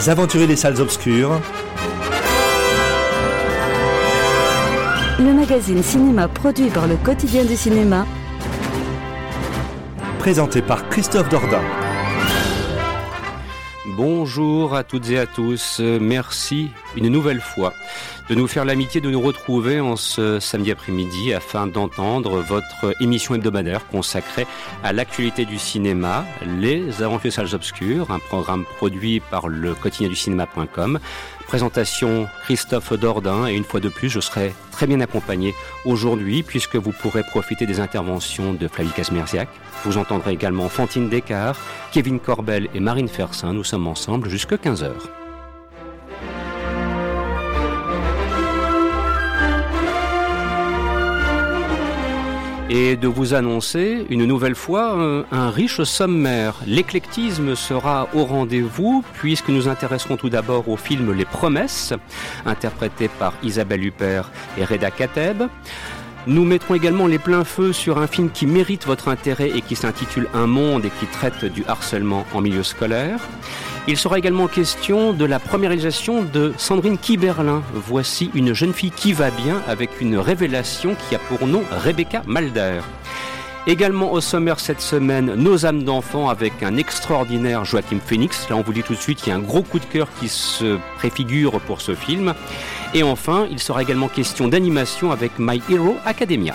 Les aventuriers des salles obscures. le magazine cinéma produit par le quotidien du cinéma, Présenté par Christophe Dordain. Bonjour à toutes et à tous, merci une nouvelle fois de nous faire l'amitié de nous retrouver en ce samedi après-midi afin d'entendre votre émission hebdomadaire consacrée à l'actualité du cinéma, Les Aventures Salles Obscures, un programme produit par le quotidien du cinéma.com. Présentation Christophe Dordain et une fois de plus je serai très bien accompagné aujourd'hui puisque vous pourrez profiter des interventions de Flavie Casmerziac. Vous entendrez également Fantine Descartes, Kevin Corbel et Marine Fersin. Nous sommes ensemble jusqu'à 15h. Et de vous annoncer une nouvelle fois euh, un riche sommaire. L'éclectisme sera au rendez-vous puisque nous intéresserons tout d'abord au film Les Promesses, interprété par Isabelle Huppert et Reda Kateb. Nous mettrons également les pleins feux sur un film qui mérite votre intérêt et qui s'intitule Un monde et qui traite du harcèlement en milieu scolaire. Il sera également question de la première réalisation de Sandrine Kiberlin. Voici une jeune fille qui va bien avec une révélation qui a pour nom Rebecca Malder. Également au sommaire cette semaine, Nos âmes d'enfants avec un extraordinaire Joachim Phoenix. Là, on vous dit tout de suite qu'il y a un gros coup de cœur qui se préfigure pour ce film. Et enfin, il sera également question d'animation avec My Hero Academia.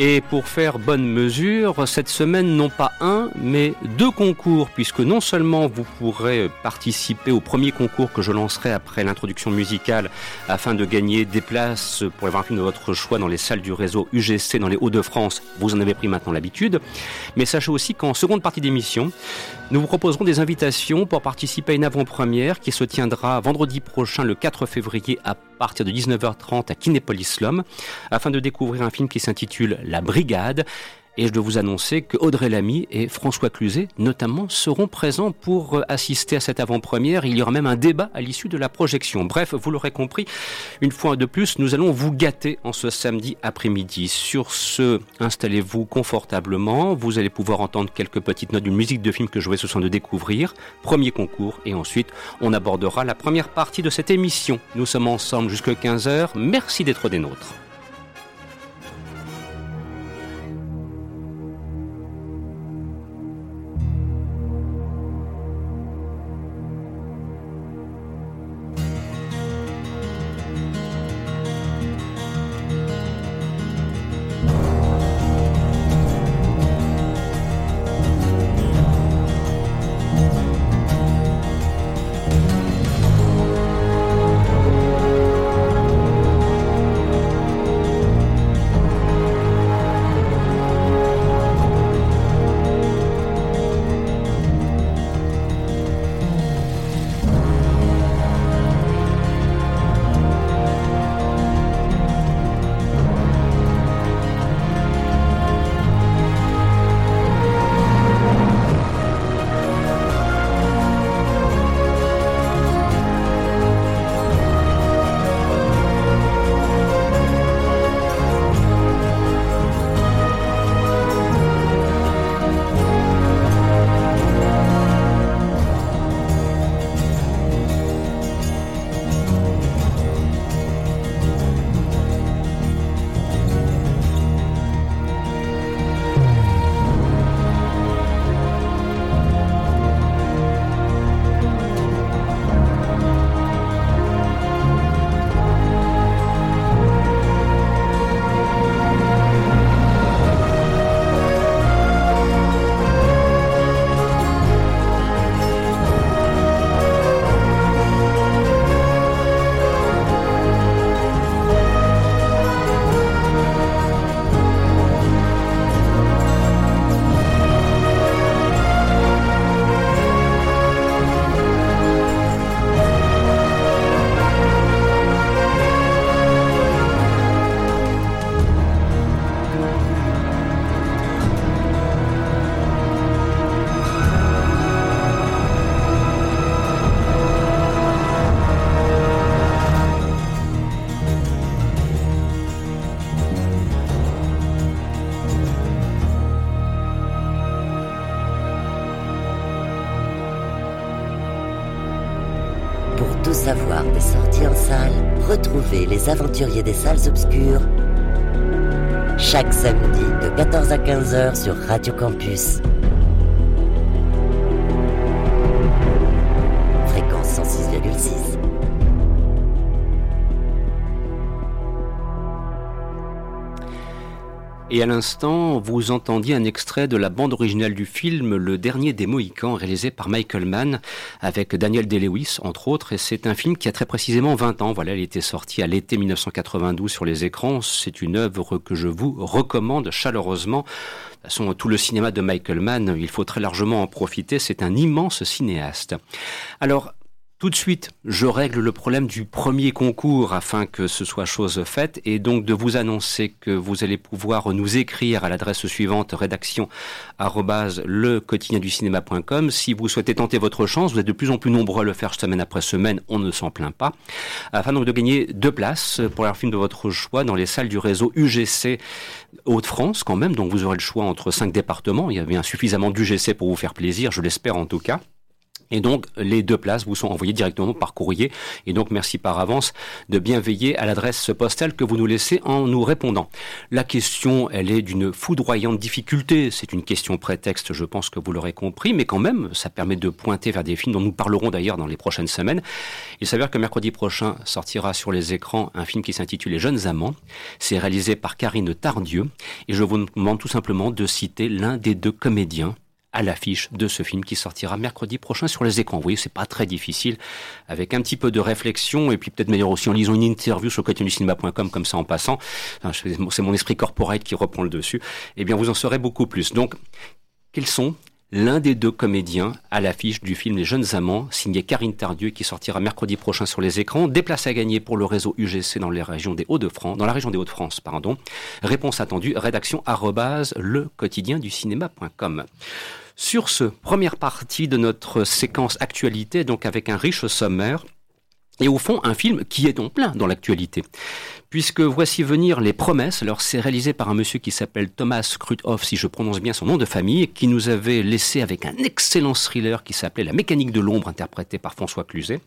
Et pour faire bonne mesure, cette semaine, non pas un, mais deux concours, puisque non seulement vous pourrez participer au premier concours que je lancerai après l'introduction musicale afin de gagner des places pour les voir un film de votre choix dans les salles du réseau UGC dans les Hauts-de-France, vous en avez pris maintenant l'habitude, mais sachez aussi qu'en seconde partie d'émission, nous vous proposerons des invitations pour participer à une avant-première qui se tiendra vendredi prochain, le 4 février, à partir de 19h30 à Kinépolis Lom, afin de découvrir un film qui s'intitule La Brigade. Et je dois vous annoncer que Audrey Lamy et François Cluzet, notamment, seront présents pour assister à cette avant-première. Il y aura même un débat à l'issue de la projection. Bref, vous l'aurez compris, une fois de plus, nous allons vous gâter en ce samedi après-midi. Sur ce, installez-vous confortablement. Vous allez pouvoir entendre quelques petites notes d'une musique de film que je vais soir de découvrir. Premier concours et ensuite, on abordera la première partie de cette émission. Nous sommes ensemble jusqu'à 15h. Merci d'être des nôtres. Retrouvez les aventuriers des salles obscures chaque samedi de 14 à 15h sur Radio Campus. Et à l'instant, vous entendiez un extrait de la bande originale du film Le Dernier des Mohicans, réalisé par Michael Mann, avec Daniel Day-Lewis, entre autres. Et c'est un film qui a très précisément 20 ans. Voilà, il était sorti à l'été 1992 sur les écrans. C'est une œuvre que je vous recommande chaleureusement. De toute façon, tout le cinéma de Michael Mann, il faut très largement en profiter. C'est un immense cinéaste. Alors, tout de suite, je règle le problème du premier concours afin que ce soit chose faite et donc de vous annoncer que vous allez pouvoir nous écrire à l'adresse suivante rédaction cinéma.com. Si vous souhaitez tenter votre chance, vous êtes de plus en plus nombreux à le faire semaine après semaine, on ne s'en plaint pas. Afin donc de gagner deux places pour un film de votre choix dans les salles du réseau UGC Hauts-de-France quand même, donc vous aurez le choix entre cinq départements. Il y a bien suffisamment d'UGC pour vous faire plaisir, je l'espère en tout cas. Et donc, les deux places vous sont envoyées directement par courrier. Et donc, merci par avance de bien veiller à l'adresse postale que vous nous laissez en nous répondant. La question, elle est d'une foudroyante difficulté. C'est une question prétexte, je pense que vous l'aurez compris, mais quand même, ça permet de pointer vers des films dont nous parlerons d'ailleurs dans les prochaines semaines. Il s'avère que mercredi prochain sortira sur les écrans un film qui s'intitule Les Jeunes Amants. C'est réalisé par Karine Tardieu. Et je vous demande tout simplement de citer l'un des deux comédiens à l'affiche de ce film qui sortira mercredi prochain sur les écrans. Vous voyez, c'est pas très difficile, avec un petit peu de réflexion et puis peut-être meilleur aussi en lisant une interview sur cinéma.com comme ça en passant. C'est mon esprit corporate qui reprend le dessus. Eh bien, vous en saurez beaucoup plus. Donc, quels sont l'un des deux comédiens à l'affiche du film Les Jeunes Amants, signé Karine Tardieu, qui sortira mercredi prochain sur les écrans. Des places à gagner pour le réseau UGC dans les régions des Hauts-de-France, dans la région des Hauts-de-France. Réponse attendue, rédaction arrobase le quotidien du cinéma.com. Sur ce, première partie de notre séquence actualité, donc avec un riche sommaire, et au fond un film qui est en plein dans l'actualité puisque voici venir les promesses. Alors c'est réalisé par un monsieur qui s'appelle Thomas Kruthoff, si je prononce bien son nom de famille, qui nous avait laissé avec un excellent thriller qui s'appelait La mécanique de l'ombre, interprété par François Cluzet.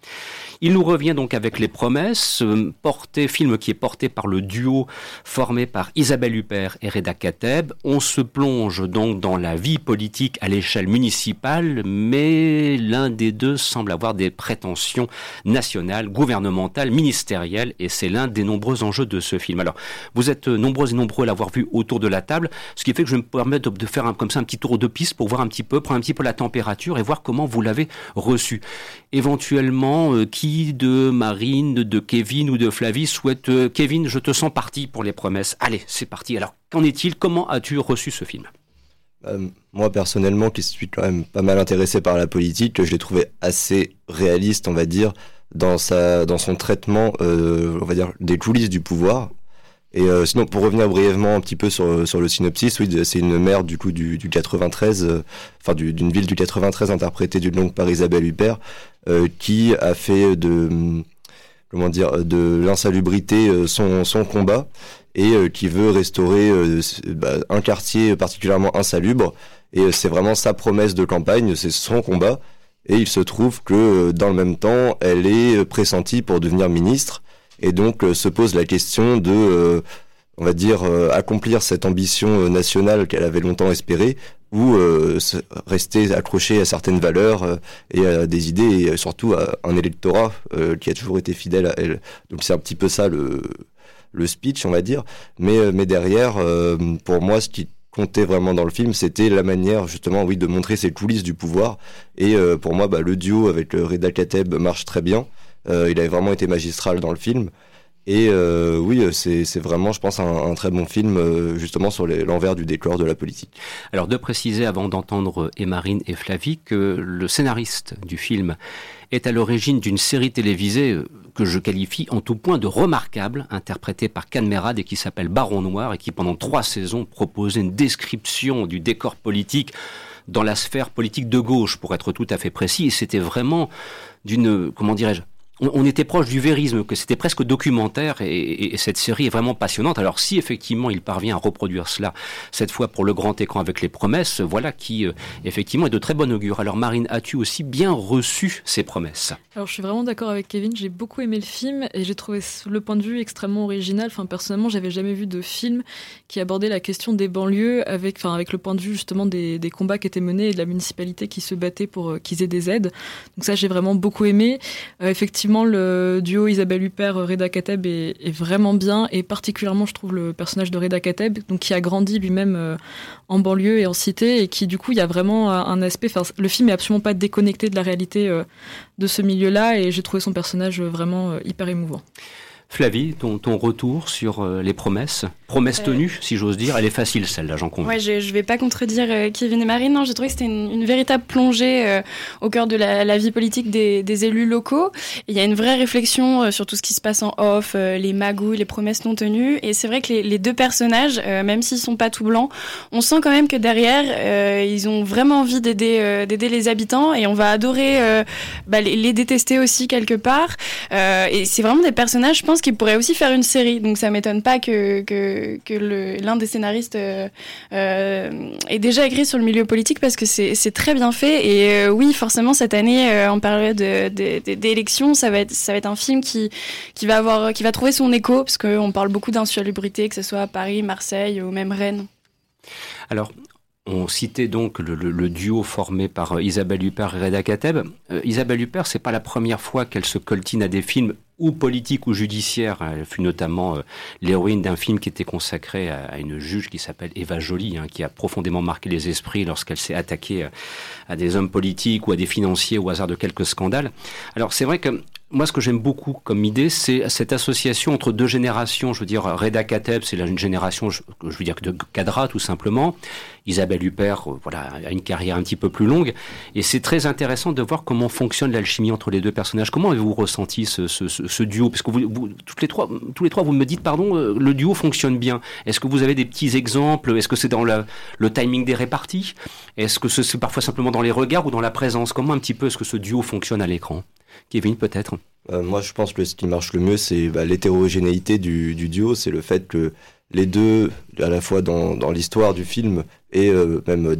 Il nous revient donc avec les promesses, euh, porté, film qui est porté par le duo formé par Isabelle Huppert et Reda Kateb. On se plonge donc dans la vie politique à l'échelle municipale, mais l'un des deux semble avoir des prétentions nationales, gouvernementales, ministérielles, et c'est l'un des nombreux enjeux jeu de ce film. Alors, vous êtes nombreux et nombreux à l'avoir vu autour de la table, ce qui fait que je me permets de, faire un, comme ça un petit tour de piste pour voir un petit peu, prendre un petit peu la température et voir comment vous l'avez reçu. Éventuellement, euh, qui de Marine, de Kevin ou de Flavie souhaite... Euh, Kevin, je te sens parti pour les promesses. Allez, c'est parti. Alors, qu'en est-il? Comment as-tu reçu ce film? Euh, moi personnellement, qui suis quand même pas mal intéressé par la politique, je l'ai trouvé assez réaliste, on va dire, dans sa dans son traitement euh, on va dire des coulisses du pouvoir. Et euh, sinon pour revenir brièvement un petit peu sur sur le synopsis oui c'est une mère du coup du, du 93 euh, enfin d'une ville du 93 interprétée d'une longue par Isabelle Huppert euh, qui a fait de comment dire de l'insalubrité son son combat et qui veut restaurer bah, un quartier particulièrement insalubre. Et c'est vraiment sa promesse de campagne c'est son combat et il se trouve que euh, dans le même temps, elle est euh, pressentie pour devenir ministre. Et donc euh, se pose la question de, on va dire, accomplir cette ambition nationale qu'elle avait longtemps espérée ou rester accrochée à certaines valeurs et à des idées et surtout à un électorat qui a toujours été fidèle à elle. Donc c'est un petit peu ça le, le speech, on va dire. Mais, mais derrière, pour moi, ce qui comptait vraiment dans le film, c'était la manière justement, oui, de montrer ces coulisses du pouvoir. Et euh, pour moi, bah, le duo avec le Reda Kateb marche très bien. Euh, il avait vraiment été magistral dans le film. Et euh, oui, c'est vraiment, je pense, un, très bon film justement sur l'envers du décor de la politique. Alors de préciser avant d'entendre Emarine et Flavie que le scénariste du film est à l'origine d'une série télévisée euh, que je qualifie en tout point de remarquable, interprétée par Canmerade et qui s'appelle Baron Noir et qui pendant trois saisons proposait une description du décor politique dans la sphère politique de gauche, pour être tout à fait précis. Et c'était vraiment d'une, comment dirais-je, on, était proche du vérisme, que c'était presque documentaire, et, cette série est vraiment passionnante. Alors si effectivement il parvient à reproduire cela, cette fois pour le grand écran avec les promesses, voilà qui euh, effectivement est de très bon augure. Alors Marine, as-tu aussi bien reçu ces promesses? Alors je suis vraiment d'accord avec Kevin, j'ai beaucoup aimé le film et j'ai trouvé le point de vue extrêmement original. Enfin personnellement, j'avais jamais vu de film qui abordait la question des banlieues avec, le point de vue justement des, combats qui étaient menés et de la municipalité qui se battait pour euh, qu'ils aient des aides. Donc ça j'ai vraiment beaucoup aimé. Euh, effectivement le duo Isabelle Huppert Reda Kateb est, vraiment bien et particulièrement je trouve le personnage de Reda Kateb donc qui a grandi lui-même euh, en banlieue et en cité et qui du coup il y a vraiment un aspect le film est absolument pas déconnecté de la réalité euh, de ce milieu-là et j'ai trouvé son personnage vraiment euh, hyper émouvant. Flavie, ton, ton retour sur les promesses? Promesse tenue, si j'ose dire. Elle est facile, celle-là, j'en conviens. Ouais, je ne vais pas contredire euh, Kevin et Marine. Non, j'ai trouvé que c'était une, véritable plongée euh, au cœur de la, vie politique des, élus locaux. Il y a une vraie réflexion euh, sur tout ce qui se passe en off, les magouilles, les promesses non tenues. Et c'est vrai que les, deux personnages, même s'ils sont pas tout blancs, on sent quand même que derrière, ils ont vraiment envie d'aider les habitants et on va adorer bah, les, détester aussi quelque part. et c'est vraiment des personnages, je pense, qui pourraient aussi faire une série. Donc ça m'étonne pas que, que que, l'un des scénaristes euh, euh, est déjà écrit sur le milieu politique parce que c'est très bien fait. Et euh, oui, forcément, cette année, en période d'élection, ça va être ça va être un film qui qui va avoir qui va trouver son écho parce qu'on parle beaucoup d'insalubrité, que ce soit à Paris, Marseille ou même Rennes. Alors, on citait donc le, duo formé par Isabelle Huppert et Reda Kateb. Isabelle Huppert, c'est pas la première fois qu'elle se coltine à des films ou politique ou judiciaire. Elle fut notamment euh, l'héroïne d'un film qui était consacré à, une juge qui s'appelle Eva Joly, hein, qui a profondément marqué les esprits lorsqu'elle s'est attaquée euh, à des hommes politiques ou à des financiers au hasard de quelques scandales. Alors c'est vrai que moi, ce que j'aime beaucoup comme idée, c'est cette association entre deux générations. Je veux dire, Reda Kateb, c'est la génération, je, veux dire, de Cadra, tout simplement. Isabelle Huppert, euh, voilà, a une carrière un petit peu plus longue. Et c'est très intéressant de voir comment fonctionne l'alchimie entre les deux personnages. Comment avez-vous ressenti ce, ce, ce, duo Parce que vous, toutes les trois, tous les trois, vous me dites, pardon, euh, le duo fonctionne bien. Est-ce que vous avez des petits exemples? Est-ce que c'est dans le, timing des réparties? Est-ce que c'est parfois simplement dans les regards ou dans la présence? Comment un petit peu est-ce que ce duo fonctionne à l'écran? Kevin, peut-être euh, Moi, je pense que ce qui marche le mieux, c'est bah, l'hétérogénéité du, duo. C'est le fait que les deux, à la fois dans, l'histoire du film et euh, même,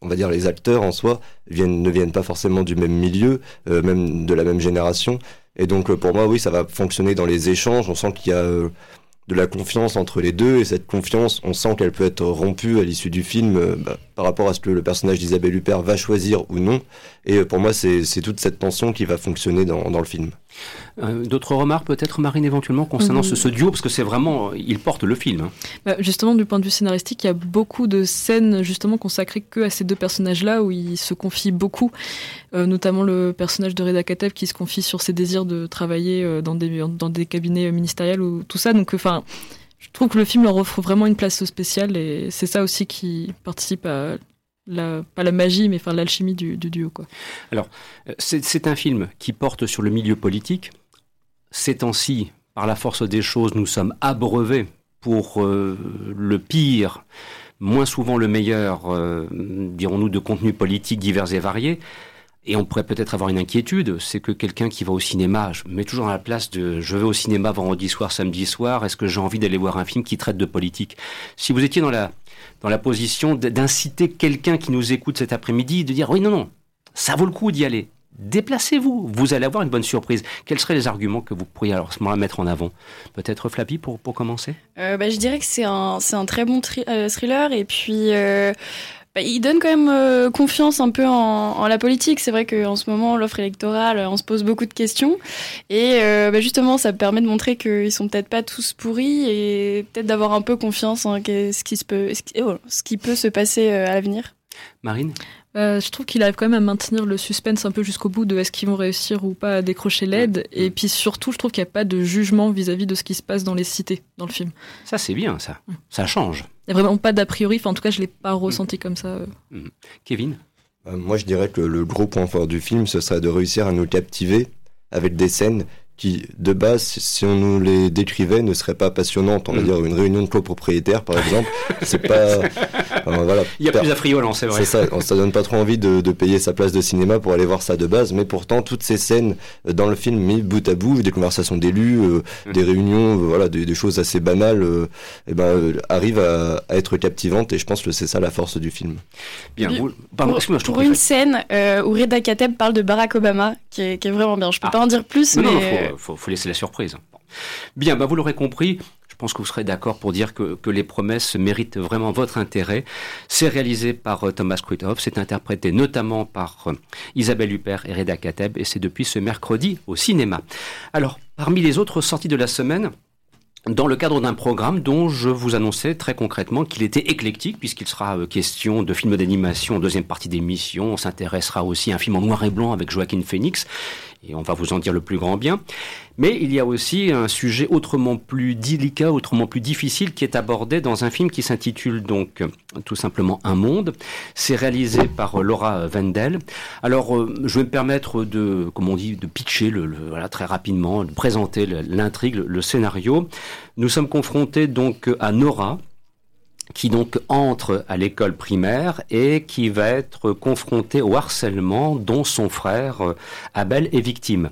on va dire, les acteurs en soi, ne viennent pas forcément du même milieu, même de la même génération. Et donc, pour moi, oui, ça va fonctionner dans les échanges. On sent qu'il y a de la confiance entre les deux et cette confiance, on sent qu'elle peut être rompue à l'issue du film euh, bah, par rapport à ce que le personnage d'Isabelle Huppert va choisir ou non. Et euh, pour moi, c'est toute cette tension qui va fonctionner dans, dans le film. Euh, d'autres remarques peut-être, Marine, éventuellement, concernant ce, duo, parce que c'est vraiment, il porte le film. Hein. Bah, justement, du point de vue scénaristique, il y a beaucoup de scènes justement consacrées que à ces deux personnages-là, où ils se confient beaucoup, euh, notamment le personnage de Reda Kateb qui se confie sur ses désirs de travailler euh, dans, des, dans des cabinets ministériels ou tout ça. Donc, enfin, je trouve que le film leur offre vraiment une place spéciale et c'est ça aussi qui participe à pas la magie, mais enfin l'alchimie du, duo. Quoi. Alors, c'est un film qui porte sur le milieu politique. Ces temps-ci, par la force des choses, nous sommes abreuvés pour euh, le pire, moins souvent le meilleur, euh, dirons-nous, de contenus politiques divers et variés. Et on pourrait peut-être avoir une inquiétude, c'est que quelqu'un qui va au cinéma, je me mets toujours dans la place de je vais au cinéma vendredi soir, samedi soir, est-ce que j'ai envie d'aller voir un film qui traite de politique? Si vous étiez dans la, dans la position d'inciter quelqu'un qui nous écoute cet après-midi, de dire oui, non, non, ça vaut le coup d'y aller. Déplacez-vous, vous allez avoir une bonne surprise. Quels seraient les arguments que vous pourriez alors ce moment-là mettre en avant? Peut-être Flappy pour, pour commencer? Euh, bah, Je dirais que c'est un, un très bon euh, thriller et puis euh, bah, il donne quand même euh, confiance un peu en, en la politique. C'est vrai qu'en ce moment, l'offre électorale, on se pose beaucoup de questions. Et euh, bah, justement, ça permet de montrer qu'ils sont peut-être pas tous pourris et peut-être d'avoir un peu confiance en ce qui, se peut, ce qui, oh, ce qui peut se passer euh, à l'avenir. Marine? Euh, je trouve qu'il arrive quand même à maintenir le suspense un peu jusqu'au bout de est-ce qu'ils vont réussir ou pas à décrocher l'aide. Et puis surtout, je trouve qu'il n'y a pas de jugement vis-à-vis de ce qui se passe dans les cités, dans le film. Ça, c'est bien, ça. Ça change. Il n'y a vraiment pas d'a priori. Enfin, en tout cas, je ne l'ai pas ressenti comme ça. Euh. Mm. Kevin euh, Moi, je dirais que le gros point fort du film, ce serait de réussir à nous captiver avec des scènes qui, de base, si on nous les décrivait, ne seraient pas passionnantes. On va mm. dire une réunion de copropriétaires, par exemple. c'est pas. voilà. Il y a plus affriolant, c'est vrai. C'est ça. Ça donne pas trop envie de, de, payer sa place de cinéma pour aller voir ça de base. Mais pourtant, toutes ces scènes euh, dans le film mis bout à bout, des conversations d'élus, euh, mm. des réunions, euh, voilà, des, des, choses assez banales, et eh ben, arrivent à, à, être captivantes. Et je pense que c'est ça la force du film. Bien. Vous, pardon, pour, pour une scène où Reda Kateb parle de Barack Obama, qui est, qui est vraiment bien. Je peux ah. pas en dire plus, mais. Non, faut, laisser la surprise. Bien, bah vous l'aurez compris, je pense que vous serez d'accord pour dire que, les promesses méritent vraiment votre intérêt. C'est réalisé par euh, Thomas Kruithoff, c'est interprété notamment par euh, Isabelle Huppert et Reda Kateb, et c'est depuis ce mercredi au cinéma. Alors, parmi les autres sorties de la semaine, dans le cadre d'un programme dont je vous annonçais très concrètement qu'il était éclectique, puisqu'il sera euh, question de films d'animation en deuxième partie d'émission. On s'intéressera aussi à un film en noir et blanc avec Joaquin Phoenix et on va vous en dire le plus grand bien. Mais il y a aussi un sujet autrement plus délicat, autrement plus difficile qui est abordé dans un film qui s'intitule donc tout simplement Un monde. C'est réalisé par Laura Wendell. Alors, euh, je vais me permettre de, comme on dit, de pitcher le, voilà, très rapidement, de présenter l'intrigue, le scénario. Nous sommes confrontés donc à Nora, qui donc entre à l'école primaire et qui va être confrontée au harcèlement dont son frère euh, Abel est victime.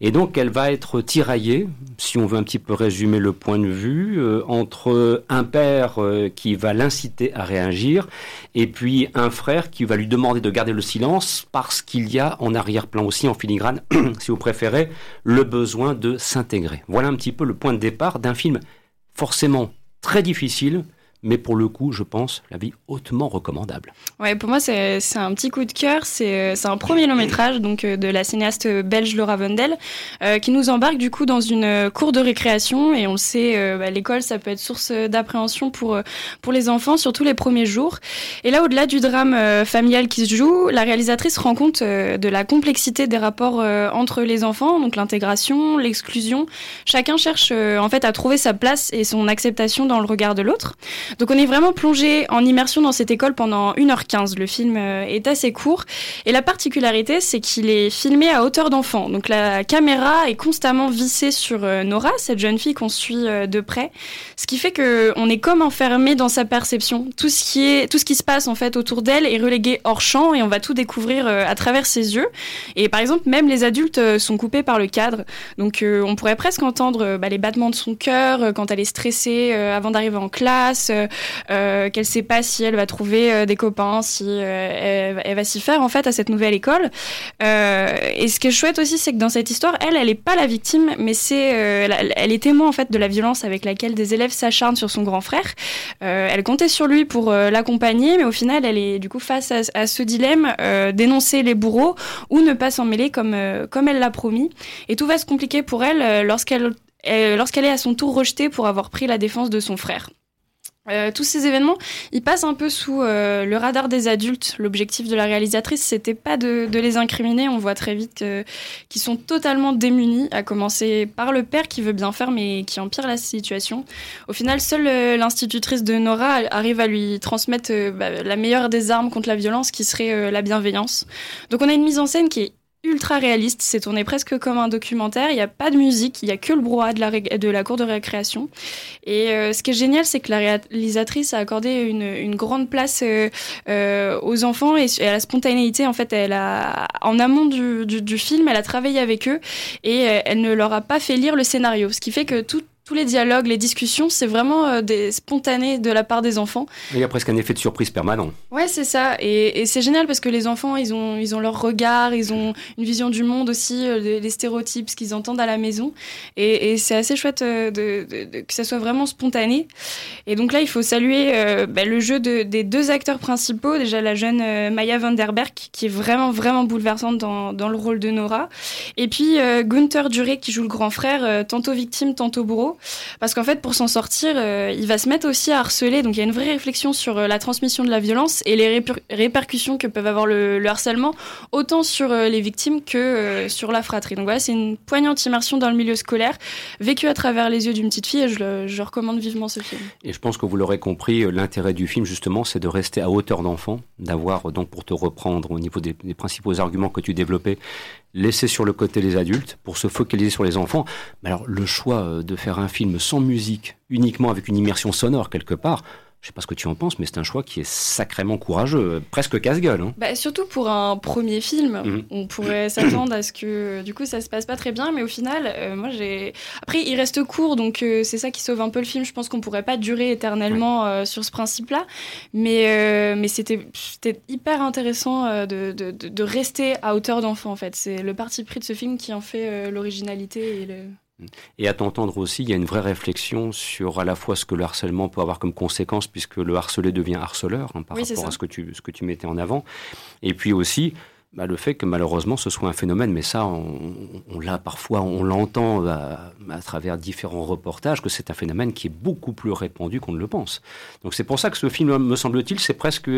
Et donc elle va être tiraillée, si on veut un petit peu résumer le point de vue, euh, entre un père euh, qui va l'inciter à réagir et puis un frère qui va lui demander de garder le silence parce qu'il y a en arrière-plan aussi en filigrane, si vous préférez, le besoin de s'intégrer. Voilà un petit peu le point de départ d'un film forcément très difficile, mais pour le coup, je pense, la vie hautement recommandable. Ouais, pour moi, c'est un petit coup de cœur. C'est un premier long métrage donc euh, de la cinéaste belge Laura Vondel, euh, qui nous embarque du coup dans une cour de récréation. Et on le sait, euh, bah, l'école, ça peut être source d'appréhension pour pour les enfants, surtout les premiers jours. Et là, au-delà du drame familial qui se joue, la réalisatrice rend compte de la complexité des rapports entre les enfants, donc l'intégration, l'exclusion. Chacun cherche en fait à trouver sa place et son acceptation dans le regard de l'autre. Donc on est vraiment plongé en immersion dans cette école pendant 1h15. Le film euh, est assez court. Et la particularité, c'est qu'il est filmé à hauteur d'enfant. Donc la caméra est constamment vissée sur euh, Nora, cette jeune fille qu'on suit euh, de près. Ce qui fait qu'on est comme enfermé dans sa perception. Tout ce qui est, tout ce qui se passe en fait autour d'elle est relégué hors champ et on va tout découvrir à travers ses yeux. Et par exemple, même les adultes sont coupés par le cadre. Donc on pourrait presque entendre bah, les battements de son cœur quand elle est stressée avant d'arriver en classe, euh, qu'elle sait pas si elle va trouver euh, des copains, si euh, elle, va s'y faire en fait à cette nouvelle école. et ce qui est chouette aussi, c'est que dans cette histoire, elle, elle est pas la victime, mais c'est elle est témoin en fait de la violence avec laquelle des élèves s'acharnent sur son grand frère. elle comptait sur lui pour l'accompagner, mais au final, elle est du coup face à, ce dilemme dénoncer les bourreaux ou ne pas s'en mêler comme comme elle l'a promis. Et tout va se compliquer pour elle lorsqu'elle lorsqu'elle est à son tour rejetée pour avoir pris la défense de son frère. Euh, tous ces événements, ils passent un peu sous euh, le radar des adultes. L'objectif de la réalisatrice, c'était pas de, les incriminer. On voit très vite qu'ils sont totalement démunis, à commencer par le père qui veut bien faire, mais qui empire la situation. Au final, seule euh, l'institutrice de Nora arrive à lui transmettre bah, la meilleure des armes contre la violence, qui serait la bienveillance. Donc, on a une mise en scène qui est ultra réaliste. C'est tourné presque comme un documentaire. Il n'y a pas de musique, il n'y a que le brouhaha de la, de la cour de récréation. Et euh, ce qui est génial, c'est que la réalisatrice a accordé une, une grande place euh, euh, aux enfants et, à la spontanéité. En fait, elle a, en amont du, du, du, film, elle a travaillé avec eux et elle ne leur a pas fait lire le scénario. Ce qui fait que tout, tous les dialogues, les discussions, c'est vraiment euh, des spontanés de la part des enfants. Il y a presque un effet de surprise permanent. Ouais, c'est ça. Et, c'est génial parce que les enfants, ils ont, ils ont leur regard, ils ont une vision du monde aussi, euh, les, stéréotypes, ce qu'ils entendent à la maison. Et, c'est assez chouette euh, de, que ça soit vraiment spontané. Et donc là, il faut saluer bah, le jeu des deux acteurs principaux. Déjà, la jeune Maya Vanderberg, qui est vraiment, vraiment bouleversante dans, dans le rôle de Nora. Et puis Gunther Duré, qui joue le grand frère, tantôt victime, tantôt bourreau. Parce qu'en fait, pour s'en sortir, euh, il va se mettre aussi à harceler. Donc il y a une vraie réflexion sur euh, la transmission de la violence et les répercussions que peuvent avoir le, harcèlement, autant sur euh, les victimes que sur la fratrie. Donc voilà, c'est une poignante immersion dans le milieu scolaire, vécue à travers les yeux d'une petite fille, et je, recommande vivement ce film. Et je pense que vous l'aurez compris, l'intérêt du film, justement, c'est de rester à hauteur d'enfant, d'avoir, donc pour te reprendre au niveau des principaux arguments que tu développais, laisser sur le côté les adultes pour se focaliser sur les enfants. Mais alors le choix euh, de faire un film sans musique, uniquement avec une immersion sonore quelque part, je sais pas ce que tu en penses, mais c'est un choix qui est sacrément courageux, euh, presque casse-gueule. Hein. Bah, surtout pour un premier film, mhm. on pourrait s'attendre à ce que du coup ça se passe pas très bien, mais au final, euh, moi j'ai. Après, il reste court, donc euh, c'est ça qui sauve un peu le film. Je pense qu'on pourrait pas durer éternellement sur ce principe-là, mais mais c'était hyper intéressant de, de, de, rester à hauteur d'enfant en fait. C'est le parti pris de ce film qui en fait l'originalité et le. Et à t'entendre aussi, il y a une vraie réflexion sur à la fois ce que le harcèlement peut avoir comme conséquence, puisque le harcelé devient harceleur hein, par rapport à ce que, tu, ce que tu mettais en avant. Et puis aussi, bah, le fait que malheureusement ce soit un phénomène, mais ça, on, l'a parfois, on l'entend à, à, travers différents reportages, que c'est un phénomène qui est beaucoup plus répandu qu'on ne le pense. Donc c'est pour ça que ce film, me semble-t-il, c'est presque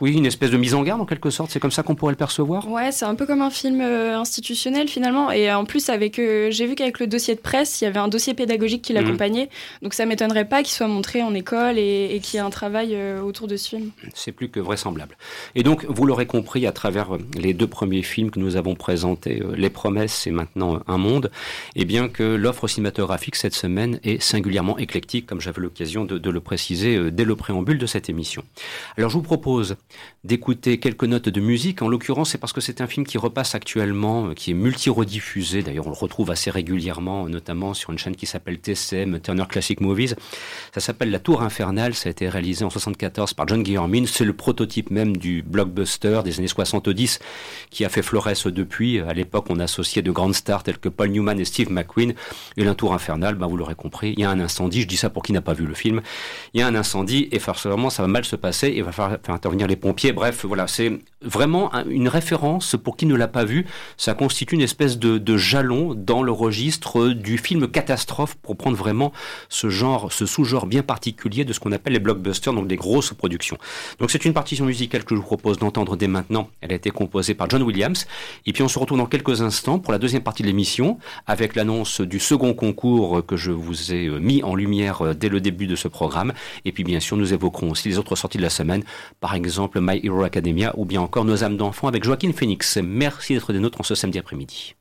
oui, une espèce de mise en garde en quelque sorte, c'est comme ça qu'on pourrait le percevoir? Ouais, c'est un peu comme un film euh, institutionnel finalement. Et en plus, avec, euh, j'ai vu qu'avec le dossier de presse, il y avait un dossier pédagogique qui mhm. l'accompagnait. Donc ça m'étonnerait pas qu'il soit montré en école et, qu'il y ait un travail euh, autour de ce film. C'est plus que vraisemblable. Et donc, vous l'aurez compris à travers les deux premiers films que nous avons présentés, Les Promesses et maintenant Un Monde, et eh bien que l'offre cinématographique cette semaine est singulièrement éclectique, comme j'avais l'occasion de, de le préciser dès le préambule de cette émission. Alors je vous propose d'écouter quelques notes de musique. En l'occurrence, c'est parce que c'est un film qui repasse actuellement, euh, qui est multi-rediffusé. D'ailleurs, on le retrouve assez régulièrement, notamment sur une chaîne qui s'appelle TCM, Turner Classic Movies. Ça s'appelle La Tour Infernale. Ça a été réalisé en 74 par John Guillermin. C'est le prototype même du blockbuster des années 70 qui a fait Flores depuis. À l'époque, on associait de grandes stars telles que Paul Newman et Steve McQueen. Et La Tour Infernale, ben, vous l'aurez compris, il y a un incendie. Je dis ça pour qui n'a pas vu le film. Il y a un incendie et forcément, ça va mal se passer. Il va falloir faire intervenir les pompiers. Bref, voilà, c'est vraiment une référence pour qui ne l'a pas vu. Ça constitue une espèce de, jalon dans le registre du film catastrophe pour prendre vraiment ce genre, ce sous-genre bien particulier de ce qu'on appelle les blockbusters, donc des grosses productions. Donc c'est une partition musicale que je vous propose d'entendre dès maintenant. Elle a été composée par John Williams. Et puis on se retrouve dans quelques instants pour la deuxième partie de l'émission avec l'annonce du second concours que je vous ai mis en lumière dès le début de ce programme. Et puis bien sûr, nous évoquerons aussi les autres sorties de la semaine par exemple My Hero Academia ou bien encore Nos âmes d'enfants avec Joaquin Phoenix. Merci d'être des nôtres en ce samedi après-midi.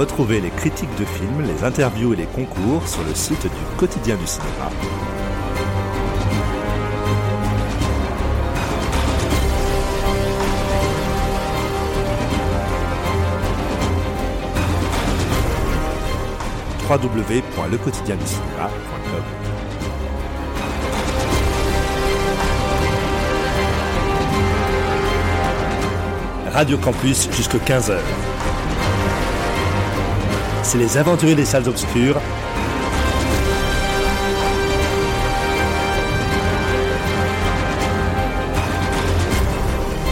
Retrouvez les critiques de films, les interviews et les concours sur le site du quotidien du cinéma. Radio Campus jusqu'à 15h. C'est les aventuriers des salles obscures.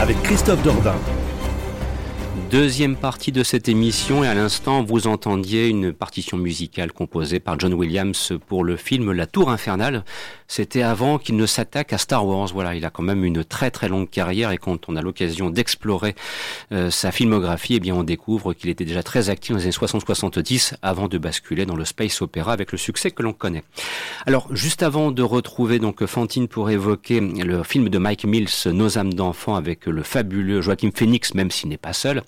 Avec Christophe Dordain. Deuxième partie de cette émission et à l'instant vous entendiez une partition musicale composée par John Williams pour le film La Tour Infernale. C'était avant qu'il ne s'attaque à Star Wars. Voilà, il a quand même une très très longue carrière et quand on a l'occasion d'explorer euh, sa filmographie, eh bien on découvre qu'il était déjà très actif dans les années 60-70 avant de basculer dans le space opéra avec le succès que l'on connaît. Alors juste avant de retrouver donc Fantine pour évoquer le film de Mike Mills, Nos âmes d'enfants avec le fabuleux Joachim Phoenix, même s'il n'est pas seul.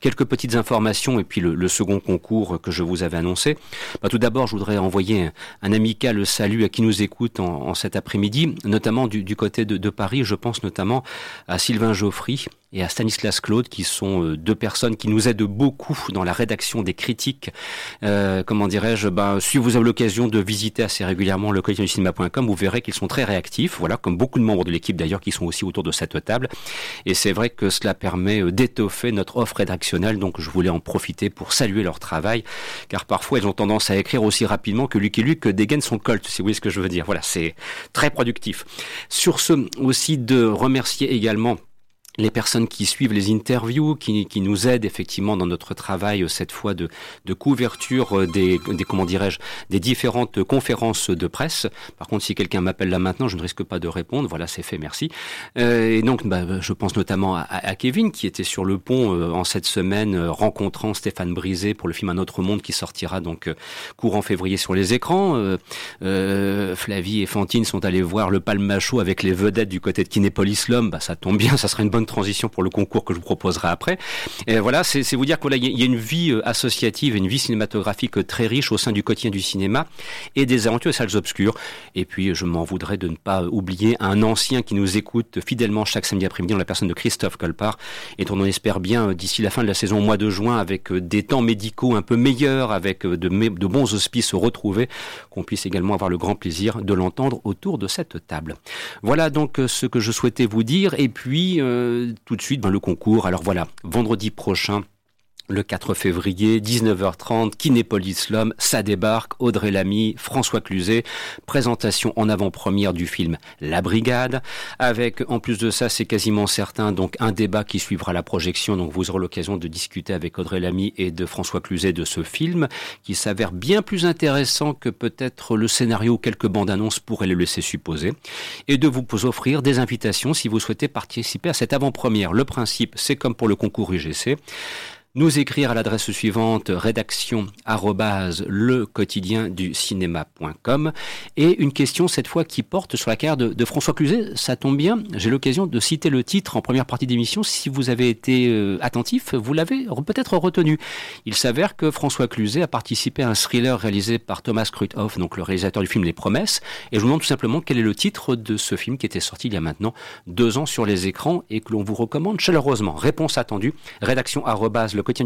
Quelques petites informations et puis le, second concours que je vous avais annoncé. Bah, tout d'abord, je voudrais envoyer un, amical salut à qui nous écoute en, cet après-midi, notamment du, côté de, de, Paris. Je pense notamment à Sylvain Geoffry, et à Stanislas Claude, qui sont euh, deux personnes qui nous aident beaucoup dans la rédaction des critiques. Euh, comment dirais-je? Ben, Si vous avez l'occasion de visiter assez régulièrement le quotidien du cinéma.com, vous verrez qu'ils sont très réactifs, voilà, comme beaucoup de membres de l'équipe d'ailleurs qui sont aussi autour de cette table. Et c'est vrai que cela permet euh, d'étoffer notre offre rédactionnelle, donc je voulais en profiter pour saluer leur travail, car parfois ils ont tendance à écrire aussi rapidement que Luc et Luc dégaine son colt, si vous voyez ce que je veux dire. Voilà, c'est très productif. Sur ce, aussi de remercier également les personnes qui suivent les interviews, qui, qui, nous aident effectivement dans notre travail euh, cette fois de, de couverture euh, des, des comment dirais-je des différentes conférences de presse. Par contre, si quelqu'un m'appelle là maintenant, je ne risque pas de répondre. Voilà, c'est fait, merci. Euh, et donc, bah, je pense notamment à, à, Kevin qui était sur le pont euh, en cette semaine, rencontrant Stéphane Brisé pour le film Un autre monde qui sortira donc courant février sur les écrans. Flavie et Fantine sont allés voir le Palmacho avec les vedettes du côté de Kinépolis l'homme. Bah, ça tombe bien, ça serait une bonne transition pour le concours que je vous proposerai après. Et voilà, c'est vous dire qu'il y a une vie euh, associative, une vie cinématographique euh, très riche au sein du quotidien du cinéma et des aventures et salles obscures. Et puis, je m'en voudrais de ne pas oublier un ancien qui nous écoute fidèlement chaque samedi après-midi dans la personne de Christophe Colpart et dont on espère bien euh, d'ici la fin de la saison au mois de juin avec des temps médicaux un peu meilleurs, avec de, de bons auspices retrouvés, qu'on puisse également avoir le grand plaisir de l'entendre autour de cette table. Voilà donc ce que je souhaitais vous dire. Et puis, tout de suite ben, le concours. Alors voilà, vendredi prochain, le 4 février, 19h30, Kinépolis l'homme, ça débarque, Audrey Lamy, François Cluzet, présentation en avant-première du film La Brigade, avec en plus de ça, c'est quasiment certain, donc un débat qui suivra la projection, donc vous aurez l'occasion de discuter avec Audrey Lamy et de François Cluzet de ce film, qui s'avère bien plus intéressant que peut-être le scénario ou quelques bandes annonces pourraient le laisser supposer, et de vous offrir des invitations si vous souhaitez participer à cette avant-première. Le principe, c'est comme pour le concours UGC, nous écrire à l'adresse suivante rédaction le quotidien du cinéma.com et une question cette fois qui porte sur la carrière de, François Cluzet. Ça tombe bien, j'ai l'occasion de citer le titre en première partie d'émission. Si vous avez été euh, attentif, vous l'avez peut-être retenu. Il s'avère que François Cluzet a participé à un thriller réalisé par Thomas Kruthoff, donc le réalisateur du film Les Promesses. Et je vous demande tout simplement quel est le titre de ce film qui était sorti il y a maintenant deux ans sur les écrans et que l'on vous recommande chaleureusement. Réponse attendue, rédaction le quotidien.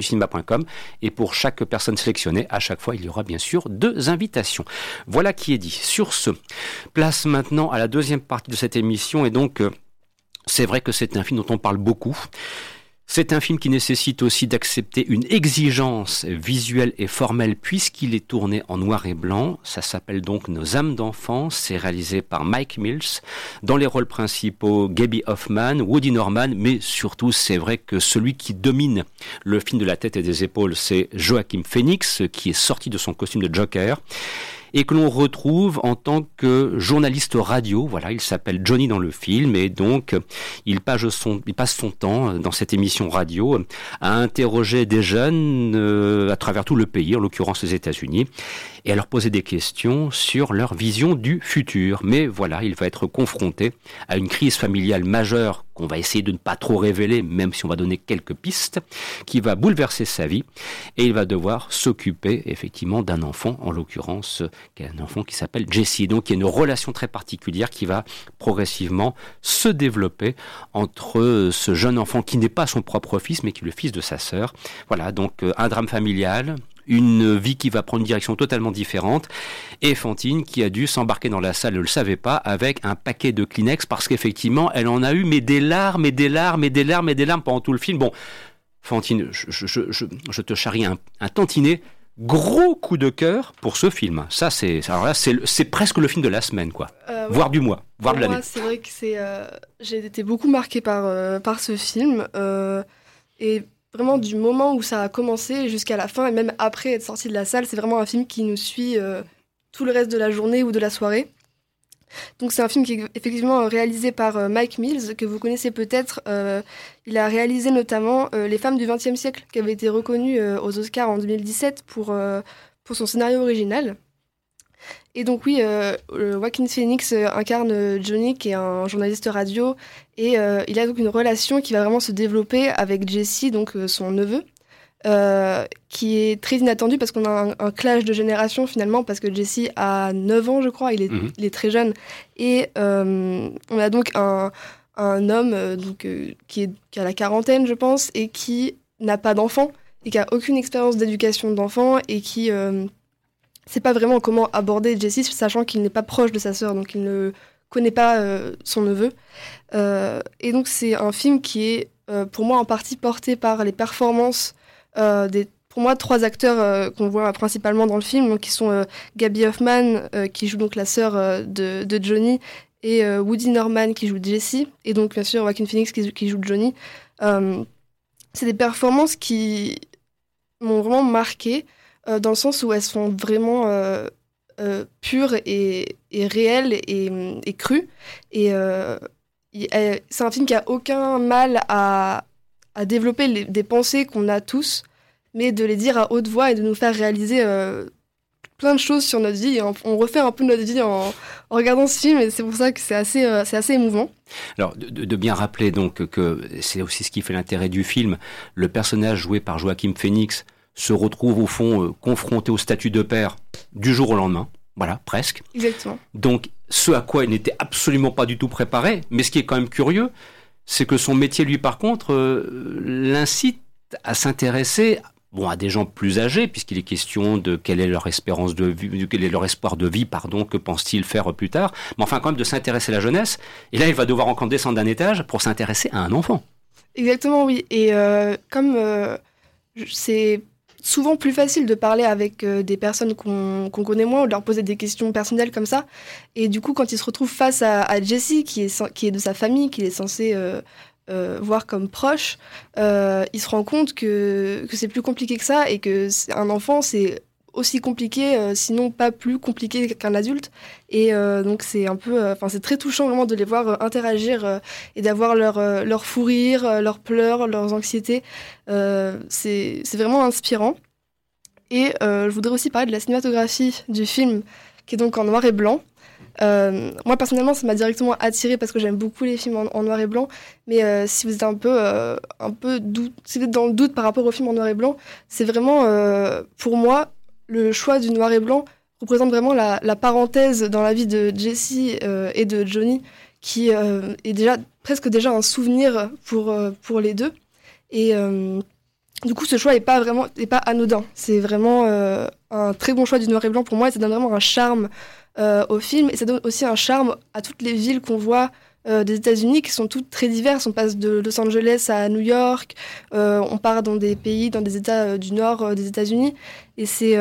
Et pour chaque personne sélectionnée, à chaque fois, il y aura bien sûr deux invitations. Voilà qui est dit. Sur ce, place maintenant à la deuxième partie de cette émission. Et donc, euh, c'est vrai que c'est un film dont on parle beaucoup. C'est un film qui nécessite aussi d'accepter une exigence visuelle et formelle puisqu'il est tourné en noir et blanc. Ça s'appelle donc Nos âmes d'enfance. C'est réalisé par Mike Mills. Dans les rôles principaux, Gabby Hoffman, Woody Norman, mais surtout c'est vrai que celui qui domine le film de la tête et des épaules, c'est Joachim Phoenix qui est sorti de son costume de Joker et que l'on retrouve en tant que journaliste radio. Voilà, il s'appelle Johnny dans le film et donc il passe son, il passe son temps dans cette émission radio à interroger des jeunes euh, à travers tout le pays, en l'occurrence les États-Unis, et à leur poser des questions sur leur vision du futur. Mais voilà, il va être confronté à une crise familiale majeure qu'on va essayer de ne pas trop révéler, même si on va donner quelques pistes, qui va bouleverser sa vie et il va devoir s'occuper effectivement d'un enfant, en l'occurrence un enfant qui s'appelle Jesse. Donc il y a une relation très particulière qui va progressivement se développer entre ce jeune enfant qui n'est pas son propre fils mais qui est le fils de sa sœur. Voilà, donc euh, un drame familial, une vie qui va prendre une direction totalement différente, et Fantine qui a dû s'embarquer dans la salle, ne le savait pas, avec un paquet de Kleenex, parce qu'effectivement, elle en a eu, mais des larmes, et des larmes, et des larmes, et des larmes pendant tout le film. Bon, Fantine, je, te charrie un, tantinet, gros coup de cœur pour ce film. Ça, c'est alors là, c'est presque le film de la semaine, quoi. Euh, voire du mois, voire de l'année. C'est vrai que c'est, euh, j'ai été beaucoup marqué par euh, par ce film et vraiment du moment où ça a commencé jusqu'à la fin et même après être sorti de la salle, c'est vraiment un film qui nous suit euh, tout le reste de la journée ou de la soirée. Donc c'est un film qui est effectivement réalisé par euh, Mike Mills, que vous connaissez peut-être. Euh, il a réalisé notamment Les femmes du XXe siècle, qui avait été reconnu aux Oscars en 2017 pour, pour son scénario original. Et donc oui, euh, Joaquin Phoenix euh, incarne euh, Johnny, qui est un journaliste radio, et il a donc une relation qui va vraiment se développer avec Jesse, donc son neveu, qui est très inattendu parce qu'on a un, clash de génération finalement, parce que Jesse a 9 ans, je crois, il est, mhm. il est très jeune, et on a donc un, un homme donc, qui, est, qui a la quarantaine, je pense, et qui n'a pas d'enfant, et qui a aucune expérience d'éducation d'enfant, et qui c'est pas vraiment comment aborder Jesse, sachant qu'il n'est pas proche de sa sœur, donc il ne connaît pas euh, son neveu. Euh, et donc c'est un film qui est, euh, pour moi, en partie porté par les performances des, pour moi, trois acteurs qu'on voit principalement dans le film, qui sont Gabby Hoffman, qui joue donc la sœur de, de, Johnny, et Woody Norman, qui joue Jesse, et donc bien sûr Joaquin Phoenix, qui, qui joue Johnny. c'est des performances qui m'ont vraiment marqué. Euh, dans le sens où elles sont vraiment euh, euh, pures et, réelles et, crues. Et c'est un film qui a aucun mal à, développer des pensées qu'on a tous, mais de les dire à haute voix et de nous faire réaliser plein de choses sur notre vie. on, refait un peu notre vie en, regardant ce film et c'est pour ça que c'est assez, assez émouvant. Alors, de, de, bien rappeler donc que c'est aussi ce qui fait l'intérêt du film. Le personnage joué par Joachim Phoenix se retrouve au fond euh, confronté au statut de père du jour au lendemain. Voilà, presque. Exactement. Donc, ce à quoi il n'était absolument pas du tout préparé, mais ce qui est quand même curieux, c'est que son métier, lui, par contre, euh, l'incite à s'intéresser bon, à des gens plus âgés, puisqu'il est question de quelle est leur espérance de vie, quel est leur espoir de vie, pardon, que pense-t-il faire plus tard, mais enfin quand même de s'intéresser à la jeunesse. Et là, il va devoir encore descendre d'un étage pour s'intéresser à un enfant. Exactement, oui. Et euh, comme c'est souvent plus facile de parler avec euh, des personnes qu'on connaît moins ou de leur poser des questions personnelles comme ça. Et du coup, quand il se retrouve face à, à Jessie, qui est, de sa famille, qu'il est censé euh, euh, voir comme proche, il se rend compte que, que c'est plus compliqué que ça et que un enfant, c'est aussi compliqué, sinon pas plus compliqué qu'un adulte. Et donc c'est un peu, enfin c'est très touchant vraiment de les voir interagir et d'avoir leur, leur fou rire, leurs pleurs, leurs anxiétés. c'est vraiment inspirant. Et je voudrais aussi parler de la cinématographie du film, qui est donc en noir et blanc. moi personnellement, ça m'a directement attiré parce que j'aime beaucoup les films en, noir et blanc. Mais si vous êtes un peu, un peu doute, si vous êtes dans le doute par rapport aux films en noir et blanc, c'est vraiment pour moi le choix du noir et blanc représente vraiment la, parenthèse dans la vie de Jesse euh, et de Johnny, qui euh, est déjà presque déjà un souvenir pour, euh, pour les deux. Et du coup, ce choix n'est pas vraiment pas anodin. C'est vraiment un très bon choix du noir et blanc pour moi. Et ça donne vraiment un charme au film. Et ça donne aussi un charme à toutes les villes qu'on voit des États-Unis qui sont toutes très diverses. On passe de Los Angeles à New York, on part dans des pays, dans des États du nord des États-Unis. Et c'est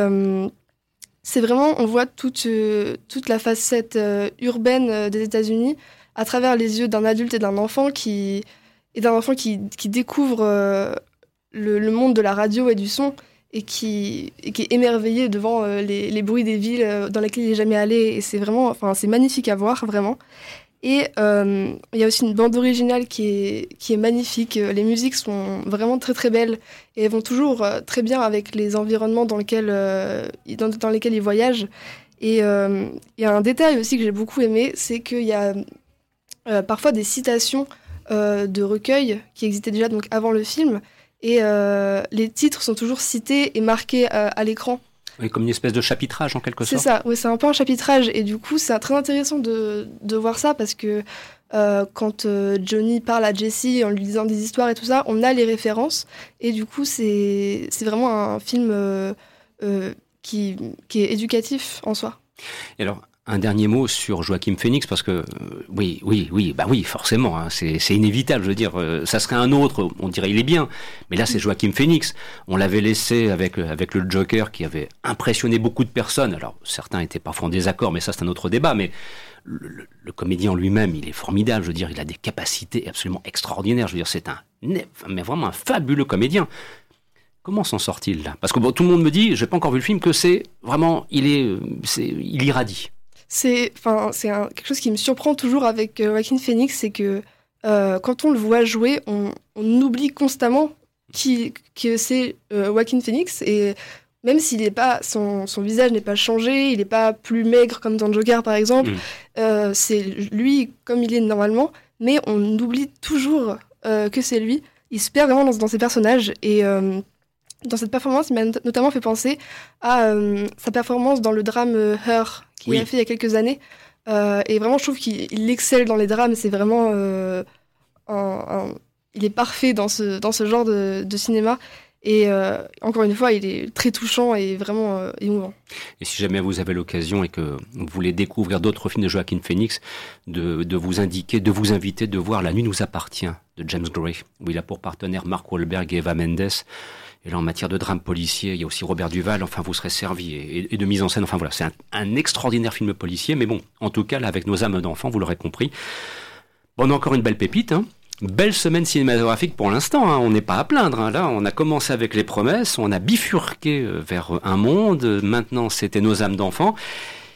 c'est vraiment, on voit toute, euh, toute la facette euh, urbaine euh, des États-Unis à travers les yeux d'un adulte et d'un enfant qui, et enfant qui, qui découvre le, monde de la radio et du son et qui, qui est émerveillé devant les, les, bruits des villes dans lesquelles il n'est jamais allé. Et c'est vraiment, enfin, c'est magnifique à voir, vraiment. Et euh, il y a aussi une bande originale qui est, qui est magnifique. Les musiques sont vraiment très très belles et elles vont toujours euh, très bien avec les environnements dans lesquels, euh, dans, dans, lesquels ils voyagent. Et il y a un détail aussi que j'ai beaucoup aimé, c'est qu'il y a parfois des citations de recueils qui existaient déjà donc avant le film. Et les titres sont toujours cités et marqués à l'écran. Oui, comme une espèce de chapitrage en quelque sorte. C'est ça, oui, c'est un peu un chapitrage. Et du coup, c'est très intéressant de, de, voir ça parce que euh, quand euh, Johnny parle à Jessie en lui disant des histoires et tout ça, on a les références. Et du coup, c'est vraiment un film euh, qui, qui est éducatif en soi. Et alors, un dernier mot sur Joachim Phoenix parce que euh, oui, oui, oui, bah oui, forcément, hein, c'est inévitable. Je veux dire, euh, ça serait un autre, on dirait il est bien, mais là c'est Joachim Phoenix. On l'avait laissé avec avec le Joker qui avait impressionné beaucoup de personnes. Alors certains étaient parfois en désaccord, mais ça c'est un autre débat. Mais le, le comédien lui-même, il est formidable. Je veux dire, il a des capacités absolument extraordinaires. Je veux dire, c'est un mais vraiment un fabuleux comédien. Comment s'en sort-il là? Parce que bon, tout le monde me dit, j'ai pas encore vu le film, que c'est vraiment, il est, c'est, il irradie c'est enfin c'est quelque chose qui me surprend toujours avec euh, Joaquin Phoenix, c'est que euh, quand on le voit jouer, on, oublie constamment qui, que c'est euh, Joaquin Phoenix et même s'il n'est pas son, visage n'est pas changé, il n'est pas plus maigre comme dans Joker par exemple, mm. c'est lui comme il est normalement, mais on oublie toujours que c'est lui. Il se perd vraiment dans, dans ses personnages et dans cette performance, il m'a notamment fait penser à sa performance dans le drame Her qu'il a fait il y a quelques années. Euh, et vraiment, je trouve qu'il excelle dans les drames. C'est vraiment. Euh, il est parfait dans ce, dans ce genre de, cinéma. Et euh, encore une fois, il est très touchant et vraiment émouvant. Et si jamais vous avez l'occasion et que vous voulez découvrir d'autres films de Joaquin Phoenix, de, vous indiquer, de vous inviter de voir La nuit nous appartient de James Gray, où il a pour partenaire Mark Wahlberg et Eva Mendes. Et là, en matière de drame policier, il y a aussi Robert Duval. Enfin, vous serez servi et, de mise en scène. Enfin voilà, c'est un, extraordinaire film policier. Mais bon, en tout cas, là, avec nos âmes d'enfants, vous l'aurez compris. Bon, on a encore une belle pépite. Hein. Belle semaine cinématographique pour l'instant, hein. on n'est pas à plaindre. Hein. Là, on a commencé avec les promesses, on a bifurqué euh, vers un monde. Maintenant, c'était nos âmes d'enfants.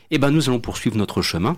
Et eh ben, nous allons poursuivre notre chemin.